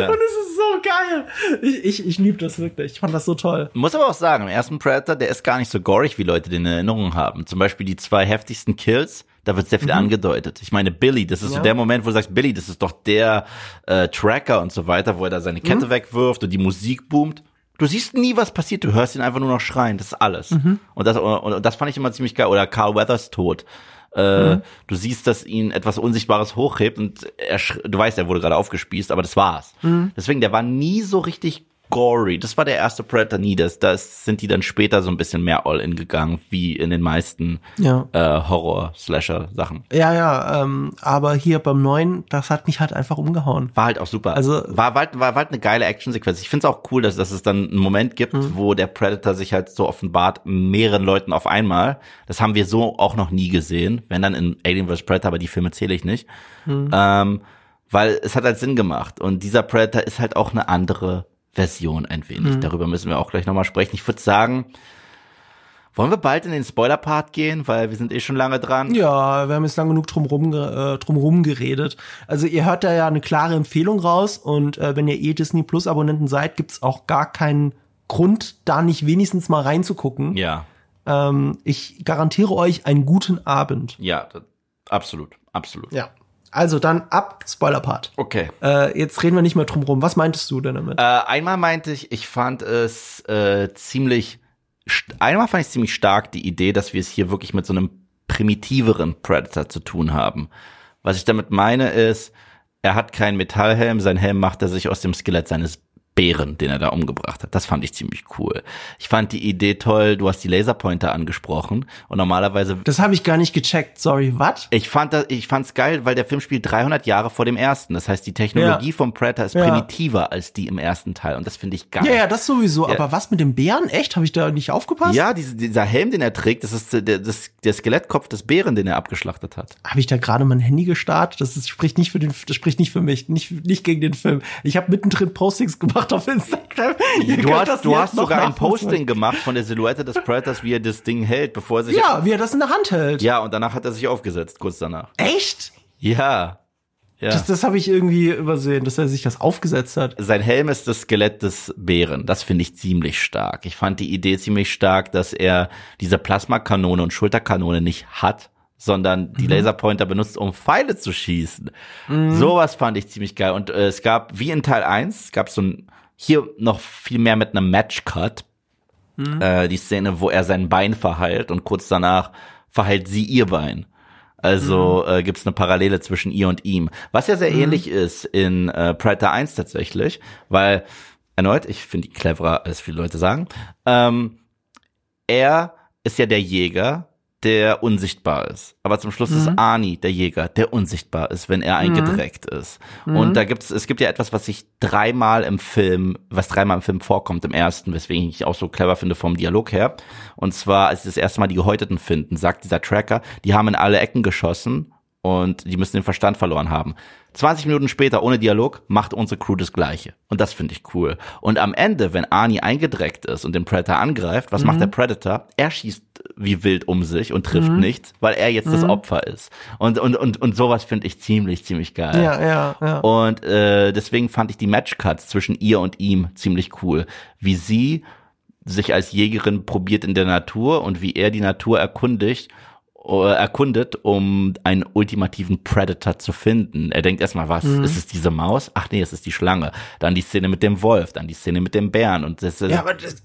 Ja. Und es ist so geil. Ich, ich, ich liebe das wirklich. Ich fand das so toll. Muss aber auch sagen, im ersten Predator, der ist gar nicht so gorig, wie Leute den in Erinnerung haben. Zum Beispiel die zwei heftigsten Kills, da wird sehr viel angedeutet. Ich meine, Billy, das ist so Mhm. Ja. der Moment, wo du sagst, Billy, das ist doch der äh, Tracker und so weiter, wo er da seine Mhm. Kette wegwirft und die Musik boomt. Du siehst nie, was passiert, du hörst ihn einfach nur noch schreien, das ist alles. Mhm. Und, das, und, und das fand ich immer ziemlich geil. Oder Carl Weathers Tod. Äh, Mhm. Du siehst, dass ihn etwas Unsichtbares hochhebt und er, du weißt, er wurde gerade aufgespießt, aber das war's. Mhm. Deswegen, der war nie so richtig gory. Das war der erste Predator nie. Das, das sind die dann später so ein bisschen mehr all-in gegangen, wie in den meisten Ja. äh, Horror-Slasher-Sachen. Ja, ja, ähm, aber hier beim neuen, das hat mich halt einfach umgehauen. War halt auch super. Also- war, war, halt- war, war halt eine geile Actionsequenz. Ich finde es auch cool, dass, dass es dann einen Moment gibt, Mhm. wo der Predator sich halt so offenbart mehreren Leuten auf einmal. Das haben wir so auch noch nie gesehen. Wenn dann in Alien vs. Predator, aber die Filme zähle ich nicht. Mhm. Ähm, weil es hat halt Sinn gemacht. Und dieser Predator ist halt auch eine andere Version ein Mhm. wenig. Darüber müssen wir auch gleich nochmal sprechen. Ich würde sagen, wollen wir bald in den Spoiler-Part gehen, weil wir sind eh schon lange dran. Ja, wir haben jetzt lang genug drumrum, ge- äh, drumrum geredet. Also ihr hört da ja eine klare Empfehlung raus und äh, wenn ihr eh Disney Plus Abonnenten seid, gibt's auch gar keinen Grund, da nicht wenigstens mal reinzugucken. Ja, Ähm, ich garantiere euch einen guten Abend. ja, absolut, absolut. Ja. Also dann ab Spoiler-Part. Okay. Äh, jetzt reden wir nicht mehr drumrum. Was meintest du denn damit? Äh, einmal meinte ich, ich fand es äh, ziemlich, einmal fand ich ziemlich stark die Idee, dass wir es hier wirklich mit so einem primitiveren Predator zu tun haben. Was ich damit meine ist, er hat keinen Metallhelm, sein Helm macht er sich aus dem Skelett seines Bären, den er da umgebracht hat. Das fand ich ziemlich cool. Ich fand die Idee toll, du hast die Laserpointer angesprochen und normalerweise Das habe ich gar nicht gecheckt. Sorry, was? ich fand das, ich fand's geil, weil der Film spielt 300 Jahre vor dem ersten. Das heißt, die Technologie Ja. vom Predator ist Ja. primitiver als die im ersten Teil und das finde ich geil. Ja, ja, das sowieso. Ja. Aber was mit dem Bären? Echt? Habe ich da nicht aufgepasst? Ja, diese, dieser Helm, den er trägt, das ist der, das, der Skelettkopf des Bären, den er abgeschlachtet hat. Habe ich da gerade mein Handy gestartet? Das ist, spricht nicht für den, das spricht nicht für mich, nicht, nicht gegen den Film. Ich habe mittendrin Postings gemacht auf Instagram. Ihr Du hast, du hast sogar ein. Posting gemacht von der Silhouette des Predators, wie er das Ding hält, bevor er sich. Ja, wie er das in der Hand hält. Ja, und danach hat er sich aufgesetzt, kurz danach. Echt? Ja. Ja. Das, das habe ich irgendwie übersehen, dass er sich das aufgesetzt hat. sein Helm ist das Skelett des Bären. Das finde ich ziemlich stark. Ich fand die Idee ziemlich stark, dass er diese Plasmakanone und Schulterkanone nicht hat, sondern die Laserpointer benutzt, um Pfeile zu schießen. Sowas fand ich ziemlich geil. Und äh, es gab, wie in Teil 1, gab so ein, hier noch viel mehr mit einem Matchcut. Äh, die Szene, wo er sein Bein verheilt und kurz danach verheilt sie ihr Bein. Also äh, gibt es eine Parallele zwischen ihr und ihm. Was ja sehr ähnlich ist in äh, Predator 1 tatsächlich, weil, erneut, ich finde die cleverer, als viele Leute sagen, ähm, er ist ja der Jäger, der unsichtbar ist. Aber zum Schluss ist Arnie der Jäger, der unsichtbar ist, wenn er eingedreckt ist. Und da gibt's, es gibt ja etwas, was sich dreimal im Film, was dreimal im Film vorkommt, im ersten, weswegen ich auch so clever finde vom Dialog her. Und zwar, als sie das erste Mal die Gehäuteten finden, sagt dieser Tracker, die haben in alle Ecken geschossen und die müssen den Verstand verloren haben. 20 Minuten später, ohne Dialog, macht unsere Crew das Gleiche. Und das finde ich cool. Und am Ende, wenn Arnie eingedreckt ist und den Predator angreift, was macht der Predator? Er schießt wie wild um sich und trifft nichts, weil er jetzt das Opfer ist. Und, und, und, und sowas finde ich ziemlich, ziemlich geil. Ja, ja, ja. Und äh, deswegen fand ich die Matchcuts zwischen ihr und ihm ziemlich cool. Wie sie sich als Jägerin probiert in der Natur und wie er die Natur erkundigt, äh, erkundet, um einen ultimativen Predator zu finden. Er denkt erstmal, was, ist es diese Maus? Ach nee, es ist die Schlange. Dann die Szene mit dem Wolf, dann die Szene mit dem Bären und das, Ja, aber das,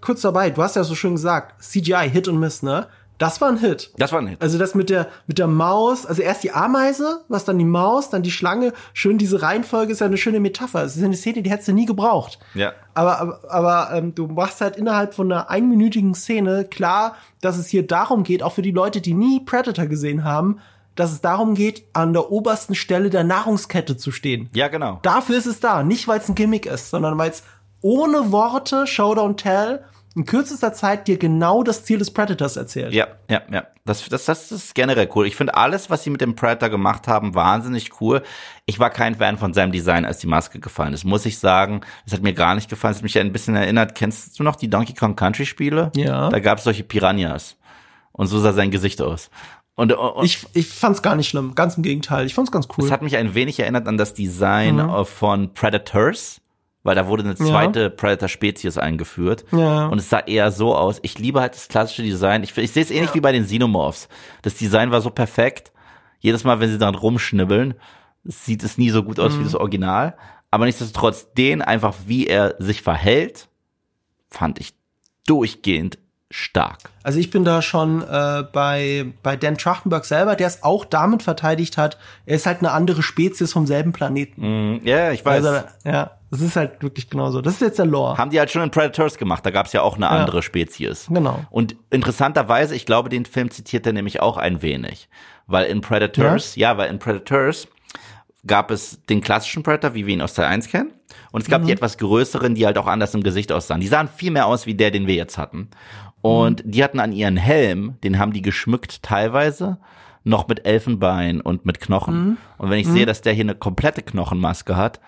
kurz dabei. Du hast ja so schön gesagt, CGI, Hit und Miss, ne? Das war ein Hit. das war ein Hit. Also das mit der mit der Maus, also erst die Ameise, was dann die Maus, dann die Schlange. Schön diese Reihenfolge ist ja eine schöne Metapher. Es ist eine Szene, die hättest du nie gebraucht. Ja. Aber aber, aber ähm, du machst halt innerhalb von einer einminütigen Szene klar, dass es hier darum geht, auch für die Leute, die nie Predator gesehen haben, dass es darum geht, an der obersten Stelle der Nahrungskette zu stehen. Ja, genau. Dafür ist es da, nicht weil es ein Gimmick ist, sondern weil es ohne Worte, Show don't tell, in kürzester Zeit dir genau das Ziel des Predators erzählt. Ja, ja, ja. Das, das, das ist generell cool. Ich finde alles, was sie mit dem Predator gemacht haben, wahnsinnig cool. Ich war kein Fan von seinem Design, als die Maske gefallen ist, muss ich sagen. Das hat mir gar nicht gefallen. Es hat mich ein bisschen erinnert. Kennst du noch die Donkey Kong Country Spiele? Ja. Da gab es solche Piranhas. Und so sah sein Gesicht aus. Und, und ich, ich fand's gar nicht schlimm, ganz im Gegenteil. Ich fand's ganz cool. Es hat mich ein wenig erinnert an das Design mhm. von Predators, weil da wurde eine zweite ja. Predator-Spezies eingeführt. Ja. Und es sah eher so aus. Ich liebe halt das klassische Design. Ich, ich sehe es ähnlich ja. wie bei den Xenomorphs. Das Design war so perfekt. Jedes Mal, wenn sie daran rumschnibbeln, sieht es nie so gut aus mhm. wie das Original. Aber nichtsdestotrotz, den einfach, wie er sich verhält, fand ich durchgehend stark. Also ich bin da schon äh, bei, bei Dan Trachtenberg selber, der es auch damit verteidigt hat, er ist halt eine andere Spezies vom selben Planeten. Mm, ja, yeah, ich weiß. Also, ja, das ist halt wirklich genauso. Das ist jetzt der Lore. Haben die halt schon in Predators gemacht, da gab es ja auch eine andere ja. Spezies. Genau. Und interessanterweise, ich glaube, den Film zitiert er nämlich auch ein wenig. Weil in Predators, ja, ja weil in Predators gab es den klassischen Predator, wie wir ihn aus Teil 1 kennen. Und es gab mhm. die etwas größeren, die halt auch anders im Gesicht aussahen. Die sahen viel mehr aus wie der, den wir jetzt hatten. Und mhm. die hatten an ihren Helm, den haben die geschmückt teilweise, noch mit Elfenbein und mit Knochen. Mhm. Und wenn ich mhm. sehe, dass der hier eine komplette Knochenmaske hat,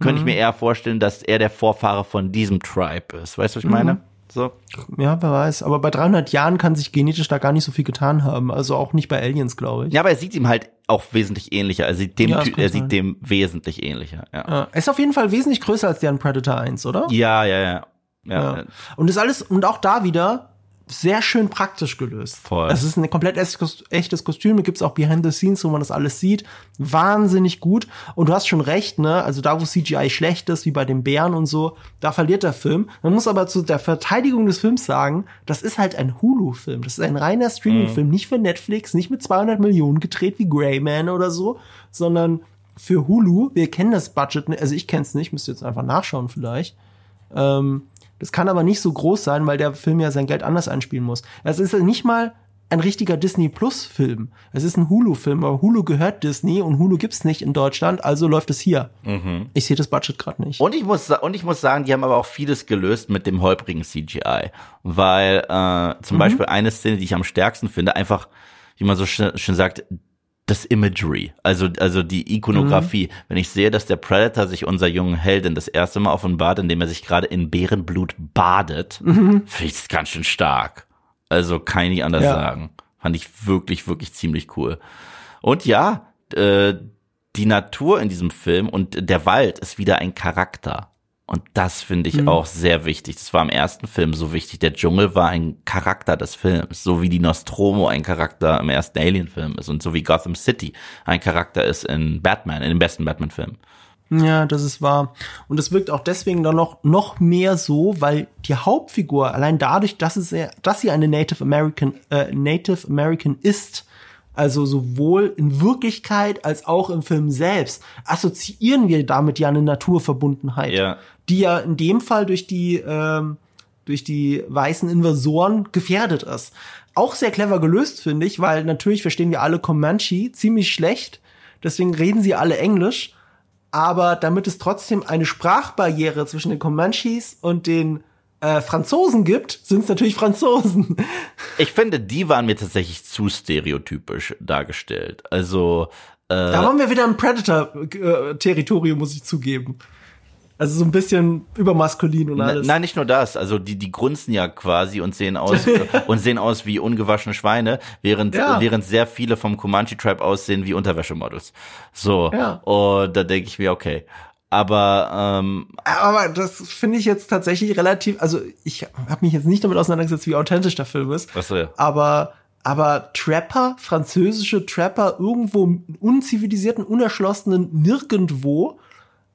könnte ich mir mhm. eher vorstellen, dass er der Vorfahre von diesem Tribe ist. Weißt du, was ich meine? Mhm. So. Ja, wer weiß. Aber bei 300 Jahren kann sich genetisch da gar nicht so viel getan haben. Also auch nicht bei Aliens, glaube ich. Ja, aber er sieht ihm halt auch wesentlich ähnlicher. Er sieht dem, ja, er sieht dem wesentlich ähnlicher. Ja. ja. Er ist auf jeden Fall wesentlich größer als der in Predator 1, oder? Ja, ja, ja. Ja. ja. Und ist alles, und auch da wieder sehr schön praktisch gelöst. Voll. Es ist ein komplett echtes Kostüm. Da gibt's auch Behind the Scenes, wo man das alles sieht. Wahnsinnig gut. Und du hast schon recht, ne? Also da, wo CGI schlecht ist, wie bei den Bären und so, da verliert der Film. Man muss aber zu der Verteidigung des Films sagen, das ist halt ein Hulu-Film. Das ist ein reiner Streaming-Film. Mhm. Nicht für Netflix, nicht mit 200 Millionen gedreht wie Greyman oder so, sondern für Hulu. Wir kennen das Budget, also ich kenn's nicht, müsst ihr jetzt einfach nachschauen vielleicht. Ähm, das kann aber nicht so groß sein, weil der Film ja sein Geld anders einspielen muss. Es ist nicht mal ein richtiger Disney Plus Film. Es ist ein Hulu Film, aber Hulu gehört Disney und Hulu gibt's nicht in Deutschland, also läuft es hier. Mhm. Ich sehe das Budget gerade nicht. Und ich muss und ich muss sagen, die haben aber auch vieles gelöst mit dem holprigen CGI, weil äh, zum mhm. Beispiel eine Szene, die ich am stärksten finde, einfach wie man so schön, schön sagt, das Imagery, also, also die Ikonografie. Mhm. Wenn ich sehe, dass der Predator sich unser jungen Heldin das erste Mal offenbart, indem er sich gerade in Bärenblut badet, mhm. finde ich das ganz schön stark. Also kann ich nicht anders ja. sagen. Fand ich wirklich, wirklich ziemlich cool. Und ja, äh, die Natur in diesem Film und der Wald ist wieder ein Charakter. Und das finde ich mhm. auch sehr wichtig. Das war im ersten Film so wichtig. Der Dschungel war ein Charakter des Films, so wie die Nostromo ein Charakter im ersten Alien-Film ist und so wie Gotham City ein Charakter ist in Batman, in dem besten Batman-Film. Ja, das ist wahr. Und es wirkt auch deswegen dann noch, noch mehr so, weil die Hauptfigur allein dadurch, dass, es, dass sie eine Native American, äh, Native American ist, also sowohl in Wirklichkeit als auch im Film selbst, assoziieren wir damit ja eine Naturverbundenheit, ja. die ja in dem Fall durch die, ähm, durch die weißen Invasoren gefährdet ist. Auch sehr clever gelöst, finde ich, weil natürlich verstehen wir alle Comanche ziemlich schlecht, deswegen reden sie alle Englisch, aber damit es trotzdem eine Sprachbarriere zwischen den Comanches und den äh, Franzosen gibt, sind es natürlich Franzosen. Ich finde, die waren mir tatsächlich zu stereotypisch dargestellt. Also äh, da waren wir wieder im Predator-Territorium, muss ich zugeben. Also so ein bisschen übermaskulin und alles. Nein, nicht nur das. Also die die grunzen ja quasi und sehen aus und sehen aus wie ungewaschene Schweine, während ja. während sehr viele vom Comanche Tribe aussehen wie Unterwäschemodels. So ja. und da denke ich mir okay. Aber ähm, aber das finde ich jetzt tatsächlich relativ. Also ich habe mich jetzt nicht damit auseinandergesetzt, wie authentisch der Film ist. Was ja. Aber aber Trapper, französische Trapper irgendwo unzivilisierten, unerschlossenen nirgendwo.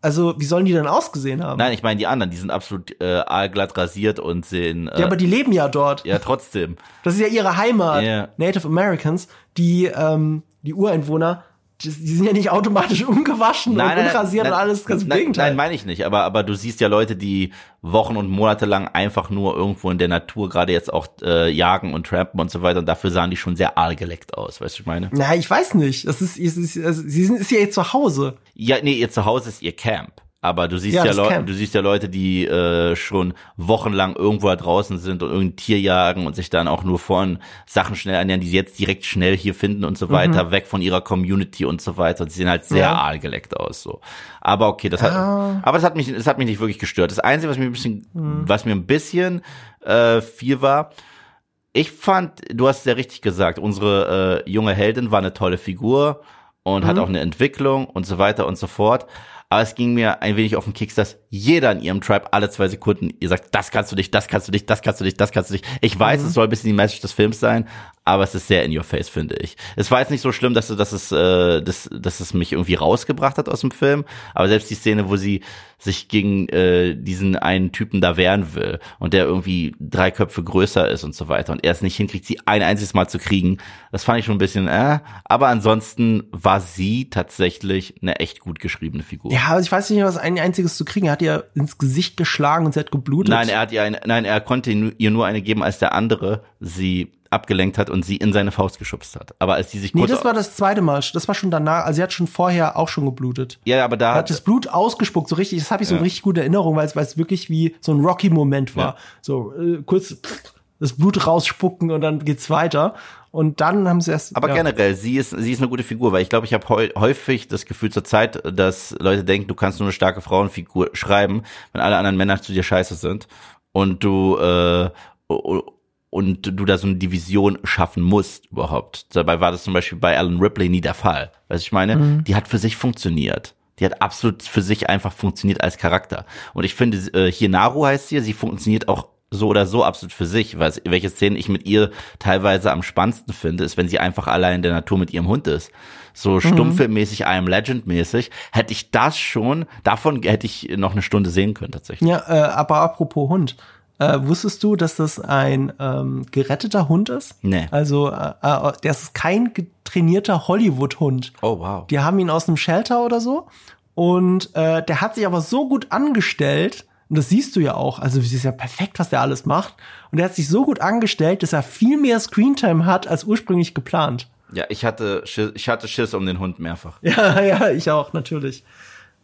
Also, wie sollen die denn ausgesehen haben? Nein, ich meine die anderen, die sind absolut äh, aalglatt rasiert und sehen. Äh, ja, aber die leben ja dort. Ja, trotzdem. Das ist ja ihre Heimat. Yeah. Native Americans, die ähm, die Ureinwohner die sind ja nicht automatisch ungewaschen nein, und unrasiert nein, und alles ganz im Gegenteil. Nein, meine ich nicht. Aber, aber du siehst ja Leute, die Wochen und Monate lang einfach nur irgendwo in der Natur gerade jetzt auch äh, jagen und trampen und so weiter. Und dafür sahen die schon sehr aalgeleckt aus, weißt du, ich meine? Na, ich weiß nicht. Das ist, ist, ist, also, sie sind, ist ja ihr Zuhause. Ja, nee, ihr Zuhause ist ihr Camp. Aber du siehst Ja, ja, Leute, du siehst ja Leute, die äh, schon wochenlang irgendwo da draußen sind und irgendein Tier jagen und sich dann auch nur von Sachen schnell ernähren, die sie jetzt direkt schnell hier finden und so weiter, weg von ihrer Community und so weiter. Und sie sehen halt sehr Mhm. Ja. aalgeleckt aus so. Aber okay, das hat, Ah. aber das hat mich, das hat mich nicht wirklich gestört. Das Einzige, was mir ein bisschen, Mhm. was mir ein bisschen äh, viel war, ich fand, du hast es ja richtig gesagt, unsere äh, junge Heldin war eine tolle Figur und Mhm. hat auch eine Entwicklung und so weiter und so fort. Aber es ging mir ein wenig auf den Keks, dass jeder in ihrem Tribe alle zwei Sekunden ihr sagt, das kannst du nicht, das kannst du nicht, das kannst du nicht, das kannst du nicht. Ich weiß, Mhm. es soll ein bisschen die Message des Films sein, aber es ist sehr in your face, finde ich. Es war jetzt nicht so schlimm, dass, dass, es, äh, dass, dass es mich irgendwie rausgebracht hat aus dem Film, aber selbst die Szene, wo sie sich gegen äh, diesen einen Typen da wehren will und der irgendwie drei Köpfe größer ist und so weiter und er es nicht hinkriegt, sie ein einziges Mal zu kriegen, das fand ich schon ein bisschen, äh, aber ansonsten war sie tatsächlich eine echt gut geschriebene Figur. Ja, aber ich weiß nicht, was ein einziges zu kriegen. Er hat ihr ins Gesicht geschlagen und sie hat geblutet. Nein, er hat ihr eine, nein, er konnte ihr nur eine geben, als der andere sie abgelenkt hat und sie in seine Faust geschubst hat. Aber als sie sich nee, kurz, das war das zweite Mal. Das war schon danach. Also sie hat schon vorher auch schon geblutet. ja, aber da Er hat das Blut ausgespuckt, so richtig. Das habe ich so eine richtig gute Erinnerung, weil es, weil es wirklich wie so ein Rocky-Moment war. Ja. So äh, kurz das Blut rausspucken und dann geht's weiter. Und dann haben sie erst. Aber ja. generell, sie ist, sie ist eine gute Figur, weil ich glaube, ich habe häufig das Gefühl zur Zeit, dass Leute denken, du kannst nur eine starke Frauenfigur schreiben, wenn alle anderen Männer zu dir scheiße sind und du äh, und du da so eine Division schaffen musst überhaupt. Dabei war das zum Beispiel bei Alan Ripley nie der Fall. Weißt du, ich meine, Mhm. die hat für sich funktioniert. Die hat absolut für sich einfach funktioniert als Charakter. Und ich finde, äh, hier Naru heißt sie, sie funktioniert auch so oder so absolut für sich. Weil welche Szenen ich mit ihr teilweise am spannendsten finde, ist, wenn sie einfach allein in der Natur mit ihrem Hund ist. So stummfilmmäßig, I am Legend mäßig, hätte ich das schon, davon hätte ich noch eine Stunde sehen können tatsächlich. Ja, äh, aber apropos Hund. Äh, wusstest du, dass das ein ähm, geretteter Hund ist? Nee. Also, äh, äh, das ist kein getrainierter Hollywood-Hund. Oh wow. Die haben ihn aus einem Shelter oder so. Und äh, der hat sich aber so gut angestellt, und das siehst du ja auch, also es ist ja perfekt, was der alles macht. Und er hat sich so gut angestellt, dass er viel mehr Screentime hat als ursprünglich geplant. Ja, ich hatte Schiss, ich hatte Schiss um den Hund mehrfach. Ja, ja, ich auch, natürlich.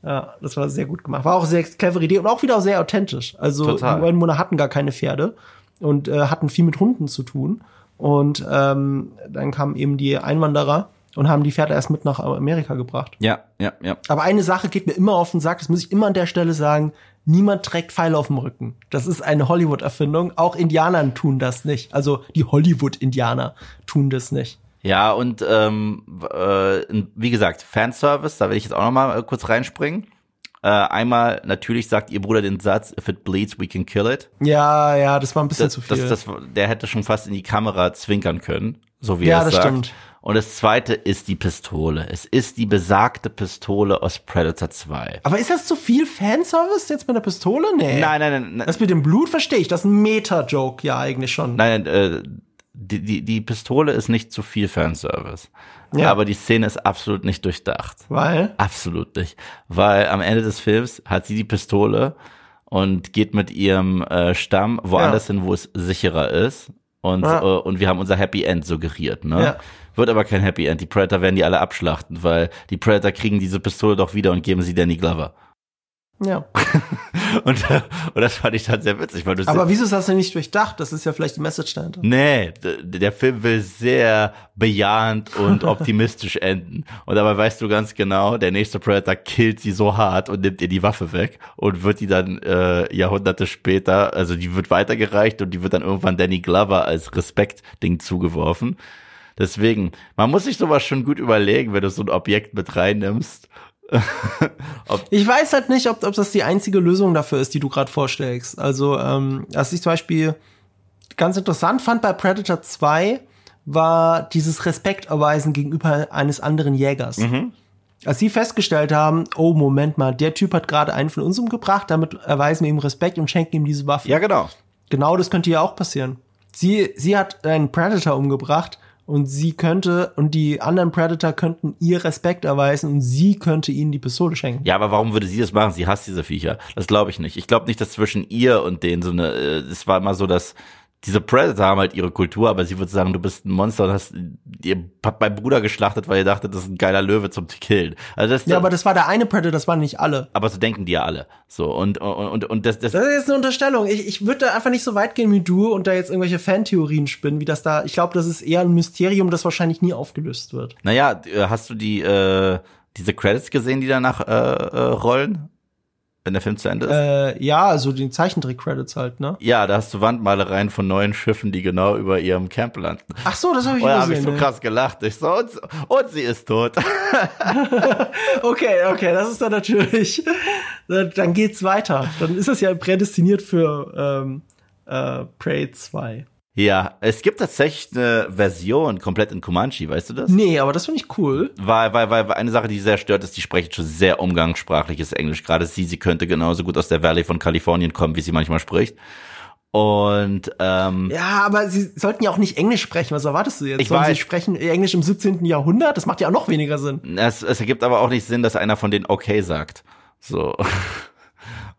Ja, das war sehr gut gemacht. War auch sehr clevere Idee und auch wieder sehr authentisch. Also Total. die Ureinwohner hatten gar keine Pferde und äh, hatten viel mit Hunden zu tun. Und ähm, dann kamen eben die Einwanderer und haben die Pferde erst mit nach Amerika gebracht. Ja, ja, ja. Aber eine Sache geht mir immer auf den Sack, das muss ich immer an der Stelle sagen, niemand trägt Pfeile auf dem Rücken. Das ist eine Hollywood-Erfindung. Auch Indianern tun das nicht. Also die Hollywood-Indianer tun das nicht. Ja, und ähm, äh, wie gesagt, Fanservice, da will ich jetzt auch noch mal äh, kurz reinspringen. Äh, einmal, natürlich sagt ihr Bruder den Satz, if it bleeds, we can kill it. Ja, ja, das war ein bisschen Das, zu viel. das, das, der hätte schon fast in die Kamera zwinkern können, so wie Ja, er es das sagt. stimmt. Und das zweite ist die Pistole. Es ist die besagte Pistole aus Predator 2. Aber ist das zu viel Fanservice jetzt mit der Pistole? Nee. Nein, nein, nein, nein, Das mit dem Blut verstehe ich. Das ist ein Meta-Joke ja eigentlich schon. nein, äh, die, die, die Pistole ist nicht zu viel Fanservice. Ja. Aber die Szene ist absolut nicht durchdacht. Weil? Absolut nicht. Weil am Ende des Films hat sie die Pistole und geht mit ihrem äh, Stamm woanders hin, wo es sicherer ist. Und, Ja. äh, und wir haben unser Happy End suggeriert, ne? Ja. Wird aber kein Happy End. Die Predator werden die alle abschlachten, weil die Predator kriegen diese Pistole doch wieder und geben sie Danny Glover. Ja. Und, und das fand ich dann sehr witzig, weil du Aber wieso ist das denn nicht durchdacht? Das ist ja vielleicht die Message dahinter. Nee, der Film will sehr bejahend und optimistisch enden. Und dabei weißt du ganz genau, der nächste Predator killt sie so hart und nimmt ihr die Waffe weg und wird die dann äh, Jahrhunderte später, also die wird weitergereicht und die wird dann irgendwann Danny Glover als Respektding zugeworfen. Deswegen, man muss sich sowas schon gut überlegen, wenn du so ein Objekt mit reinnimmst. Ich weiß halt nicht, ob, ob das die einzige Lösung dafür ist, die du gerade vorstellst. Also, ähm, was ich zum Beispiel ganz interessant fand bei Predator 2, war dieses Respekt erweisen gegenüber eines anderen Jägers. Als sie festgestellt haben, oh, Moment mal, der Typ hat gerade einen von uns umgebracht, damit erweisen wir ihm Respekt und schenken ihm diese Waffe. Ja, genau. Genau das könnte ja auch passieren. Sie, sie hat einen Predator umgebracht und sie könnte, und die anderen Predator könnten ihr Respekt erweisen und sie könnte ihnen die Pistole schenken. Ja, aber warum würde sie das machen? Sie hasst diese Viecher. Das glaube ich nicht. Ich glaube nicht, dass zwischen ihr und denen so eine, äh, es war immer so, dass diese Predator haben halt ihre Kultur, aber sie würde sagen, du bist ein Monster und hast ihr habt meinen Bruder geschlachtet, weil ihr dachtet, das ist ein geiler Löwe zum Killen. Also das, Ja, aber das war der eine Predator, das waren nicht alle. aber so denken die ja alle. So und und und, und das, das Das ist jetzt eine Unterstellung. Ich, ich würde da einfach nicht so weit gehen wie du und da jetzt irgendwelche Fantheorien spinnen, wie das da. Ich glaube, das ist eher ein Mysterium, das wahrscheinlich nie aufgelöst wird. Naja, äh, hast du die äh, diese Credits gesehen, die danach äh, äh, rollen, wenn der Film zu Ende ist? Äh, ja, also den Zeichentrick-Credits halt, ne? Ja, da hast du Wandmalereien von neuen Schiffen, die genau über ihrem Camp landen. Ach so, das habe ich Und da habe ich gesehen. so ne? krass gelacht. Ich so, und, und sie ist tot. Okay, okay, das ist dann natürlich. Dann dann geht's weiter. Dann ist es ja prädestiniert für ähm, äh, Prey 2. ja, es gibt tatsächlich eine Version komplett in Comanche, weißt du das? Nee, aber das finde ich cool. Weil, weil, weil, weil eine Sache, die sehr stört, ist, die sprechen schon sehr umgangssprachliches Englisch. Gerade sie, sie könnte genauso gut aus der Valley von Kalifornien kommen, wie sie manchmal spricht. Und ähm, Ja, aber sie sollten ja auch nicht Englisch sprechen. Was erwartest du jetzt? Ich Sollen weiß. sie sprechen Englisch im 17. Jahrhundert? Das macht ja auch noch weniger Sinn. es, es ergibt aber auch nicht Sinn, dass einer von denen okay sagt. So.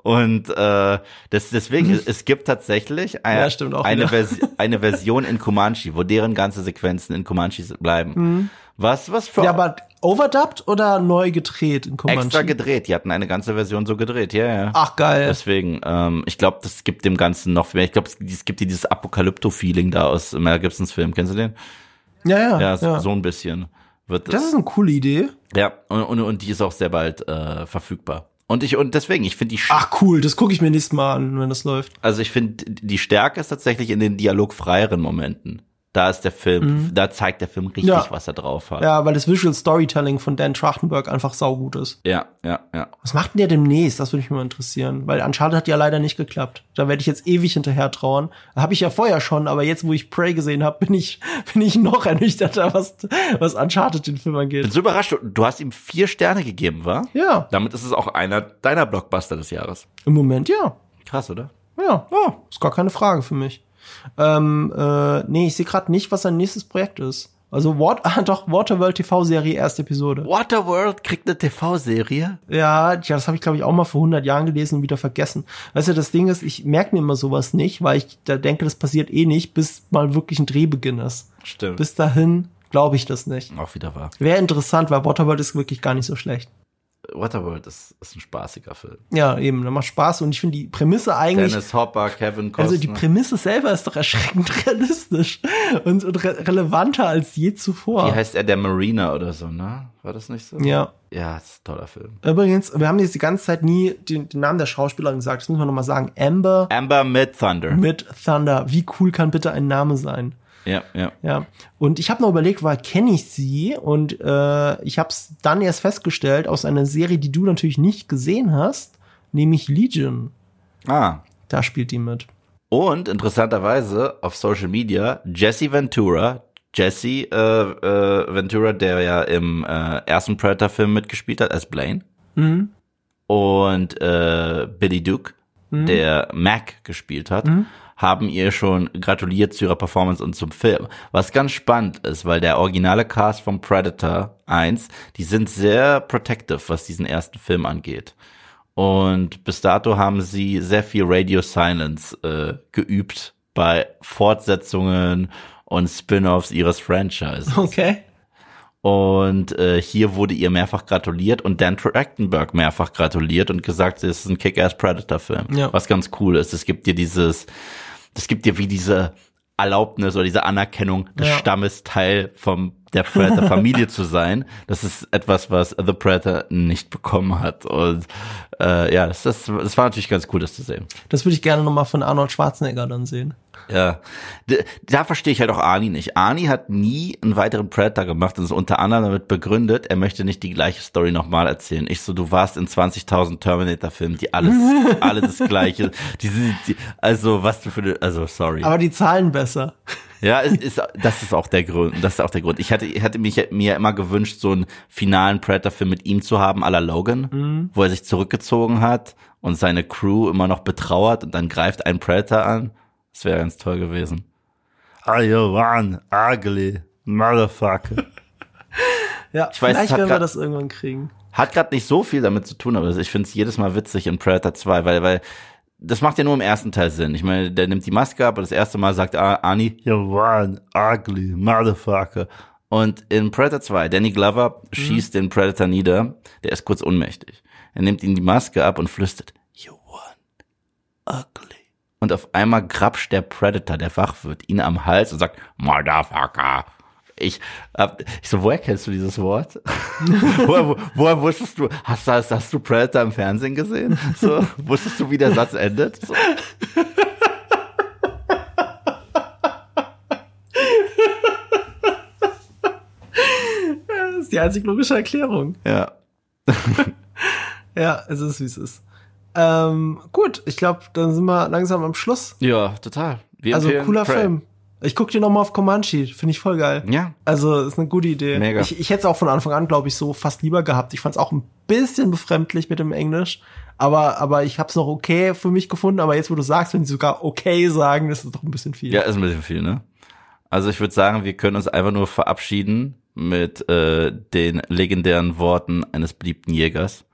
Und äh, das, deswegen, es, gibt tatsächlich ein, Ja, eine. Vers eine Version in Comanche, wo deren ganze Sequenzen in Comanche bleiben. Was, was für Mhm. Ja, aber overdubbed oder neu gedreht in Comanche? extra gedreht. Die hatten eine ganze Version so gedreht, ja, ja. Ach, geil. Deswegen, ähm, ich glaube, das gibt dem Ganzen noch mehr. Ich glaube, es, gibt dieses Apokalypto-Feeling da aus Mel Gibsons Film. Kennst du den? ja, ja. Ja, ja. so ein bisschen. Wird Das ist eine coole Idee. ja, und, und, und die ist auch sehr bald äh, verfügbar. Und ich und deswegen, ich finde die, Sch- Ach, cool. Das gucke ich mir nächstes Mal an, wenn das läuft. also ich finde die Stärke ist tatsächlich in den dialogfreieren Momenten. Da ist der Film, da zeigt der Film richtig, Ja. was er drauf hat. Ja, weil das Visual Storytelling von Dan Trachtenberg einfach saugut ist. ja, ja. ja. Was macht denn der demnächst? Das würde mich mal interessieren. Weil Uncharted hat ja leider nicht geklappt. Da werde ich jetzt ewig hinterher trauern. Habe ich ja vorher schon, aber jetzt, wo ich Prey gesehen habe, bin ich, bin ich noch ernüchterter, was, was Uncharted den Film Bin angeht. so überrascht, du, hast ihm vier Sterne gegeben, wa? Ja, Damit ist es auch einer deiner Blockbuster des Jahres. im Moment ja. Krass, oder? Ja, Oh, ist gar keine Frage für mich. Ähm, äh, nee, ich sehe gerade nicht, was sein nächstes Projekt ist. Also, Wat ah, doch, Waterworld TV-Serie, erste Episode. Waterworld kriegt eine TV-Serie. Ja, tja, das habe ich glaube ich auch mal vor 100 Jahren gelesen und wieder vergessen. Weißt du, das Ding ist, ich merke mir immer sowas nicht, weil ich da denke, das passiert eh nicht, bis mal wirklich ein Drehbeginn ist. Stimmt. Bis dahin glaube ich das nicht. auch wieder wahr. Wäre interessant, weil Waterworld ist wirklich gar nicht so schlecht. Waterworld ist, ist ein spaßiger Film. Ja, eben, da macht Spaß und ich finde die Prämisse eigentlich Dennis Hopper, Kevin Costner. Also die Prämisse selber ist doch erschreckend realistisch und, und re relevanter als je zuvor. Wie heißt er? Der Marina oder so, ne? War das nicht so? Ja. Ja, das ist ein toller Film. Übrigens, wir haben jetzt die ganze Zeit nie den, den Namen der Schauspielerin gesagt. Das müssen wir nochmal sagen. Amber Amber mit Thunder. mit Thunder. Wie cool kann bitte ein Name sein? Ja, ja. Ja. Und ich habe noch überlegt, weil kenne ich sie? Und äh, ich habe es dann erst festgestellt aus einer Serie, die du natürlich nicht gesehen hast, nämlich Legion. Ah. Da spielt die mit. Und interessanterweise auf Social Media Jesse Ventura, Jesse äh, äh, Ventura, der ja im äh, ersten Predator-Film mitgespielt hat als Blaine. Mhm. Und äh, Billy Duke, der Mac gespielt hat, haben ihr schon gratuliert zu ihrer Performance und zum Film. Was ganz spannend ist, weil der originale Cast von Predator 1, die sind sehr protective, was diesen ersten Film angeht. Und bis dato haben sie sehr viel Radio Silence äh, geübt bei Fortsetzungen und Spin-offs ihres Franchises. Okay. Und äh, hier wurde ihr mehrfach gratuliert und Dan Trachtenberg mehrfach gratuliert und gesagt, es ist ein Kick-Ass Predator-Film. Ja. Was ganz cool ist. Es gibt dir dieses, es gibt dir wie diese Erlaubnis oder diese Anerkennung des Ja. Stammes Teil vom der Predator-Familie zu sein. Das ist etwas, was The Predator nicht bekommen hat. Und äh, ja, das, das, das war natürlich ganz cool, das zu sehen. Das würde ich gerne nochmal von Arnold Schwarzenegger dann sehen. Ja, da verstehe ich halt auch Arnie nicht. Arnie hat nie einen weiteren Predator gemacht und ist unter anderem damit begründet, er möchte nicht die gleiche Story nochmal erzählen. Ich so, du warst in 20.000 Terminator-Filmen, die alles, alle das Gleiche, die, sind- die, also was du für also sorry. Aber die zahlen besser. Ja, es ist, das ist auch der Grund. Das ist auch der Grund. Ich hatte, ich hatte mich mir immer gewünscht, so einen finalen Predator-Film mit ihm zu haben, à la Logan, wo er sich zurückgezogen hat und seine Crew immer noch betrauert und dann greift ein Predator an. Das wäre ganz toll gewesen. Are you one ugly motherfucker? Ja, Ich weiß, vielleicht werden wir das irgendwann kriegen. Hat gerade nicht so viel damit zu tun, aber ich finde es jedes Mal witzig in Predator 2, weil, weil das macht ja nur im ersten Teil Sinn. Ich meine, der nimmt die Maske ab und das erste Mal sagt Arnie, you one ugly motherfucker. Und in Predator 2, Danny Glover mhm. schießt den Predator nieder, der ist kurz ohnmächtig. Er nimmt ihm die Maske ab und flüstert, you one ugly. Und auf einmal grapscht der Predator, der Wachwirt, ihn am Hals und sagt, motherfucker. Ich, hab, ich so, woher kennst du dieses Wort? woher, wo, woher wusstest du, hast, hast, hast du Predator im Fernsehen gesehen? So, wusstest du, wie der Satz endet? So. Das ist die einzig logische Erklärung. Ja. ja, es ist, wie es ist. Ähm, gut, ich glaube, dann sind wir langsam am Schluss. Ja, total. Wir also cooler Prey. Film. Ich guck dir nochmal auf Comanche, finde ich voll geil. Ja. Also ist eine gute Idee. Mega. Ich, ich hätte es auch von Anfang an, glaube ich, so fast lieber gehabt. Ich fand es auch ein bisschen befremdlich mit dem Englisch, aber aber ich habe es noch okay für mich gefunden. Aber jetzt, wo du sagst, wenn sie sogar okay sagen, das ist doch ein bisschen viel. Ja, ist ein bisschen viel, ne? Also ich würde sagen, wir können uns einfach nur verabschieden mit äh, den legendären Worten eines beliebten Jägers.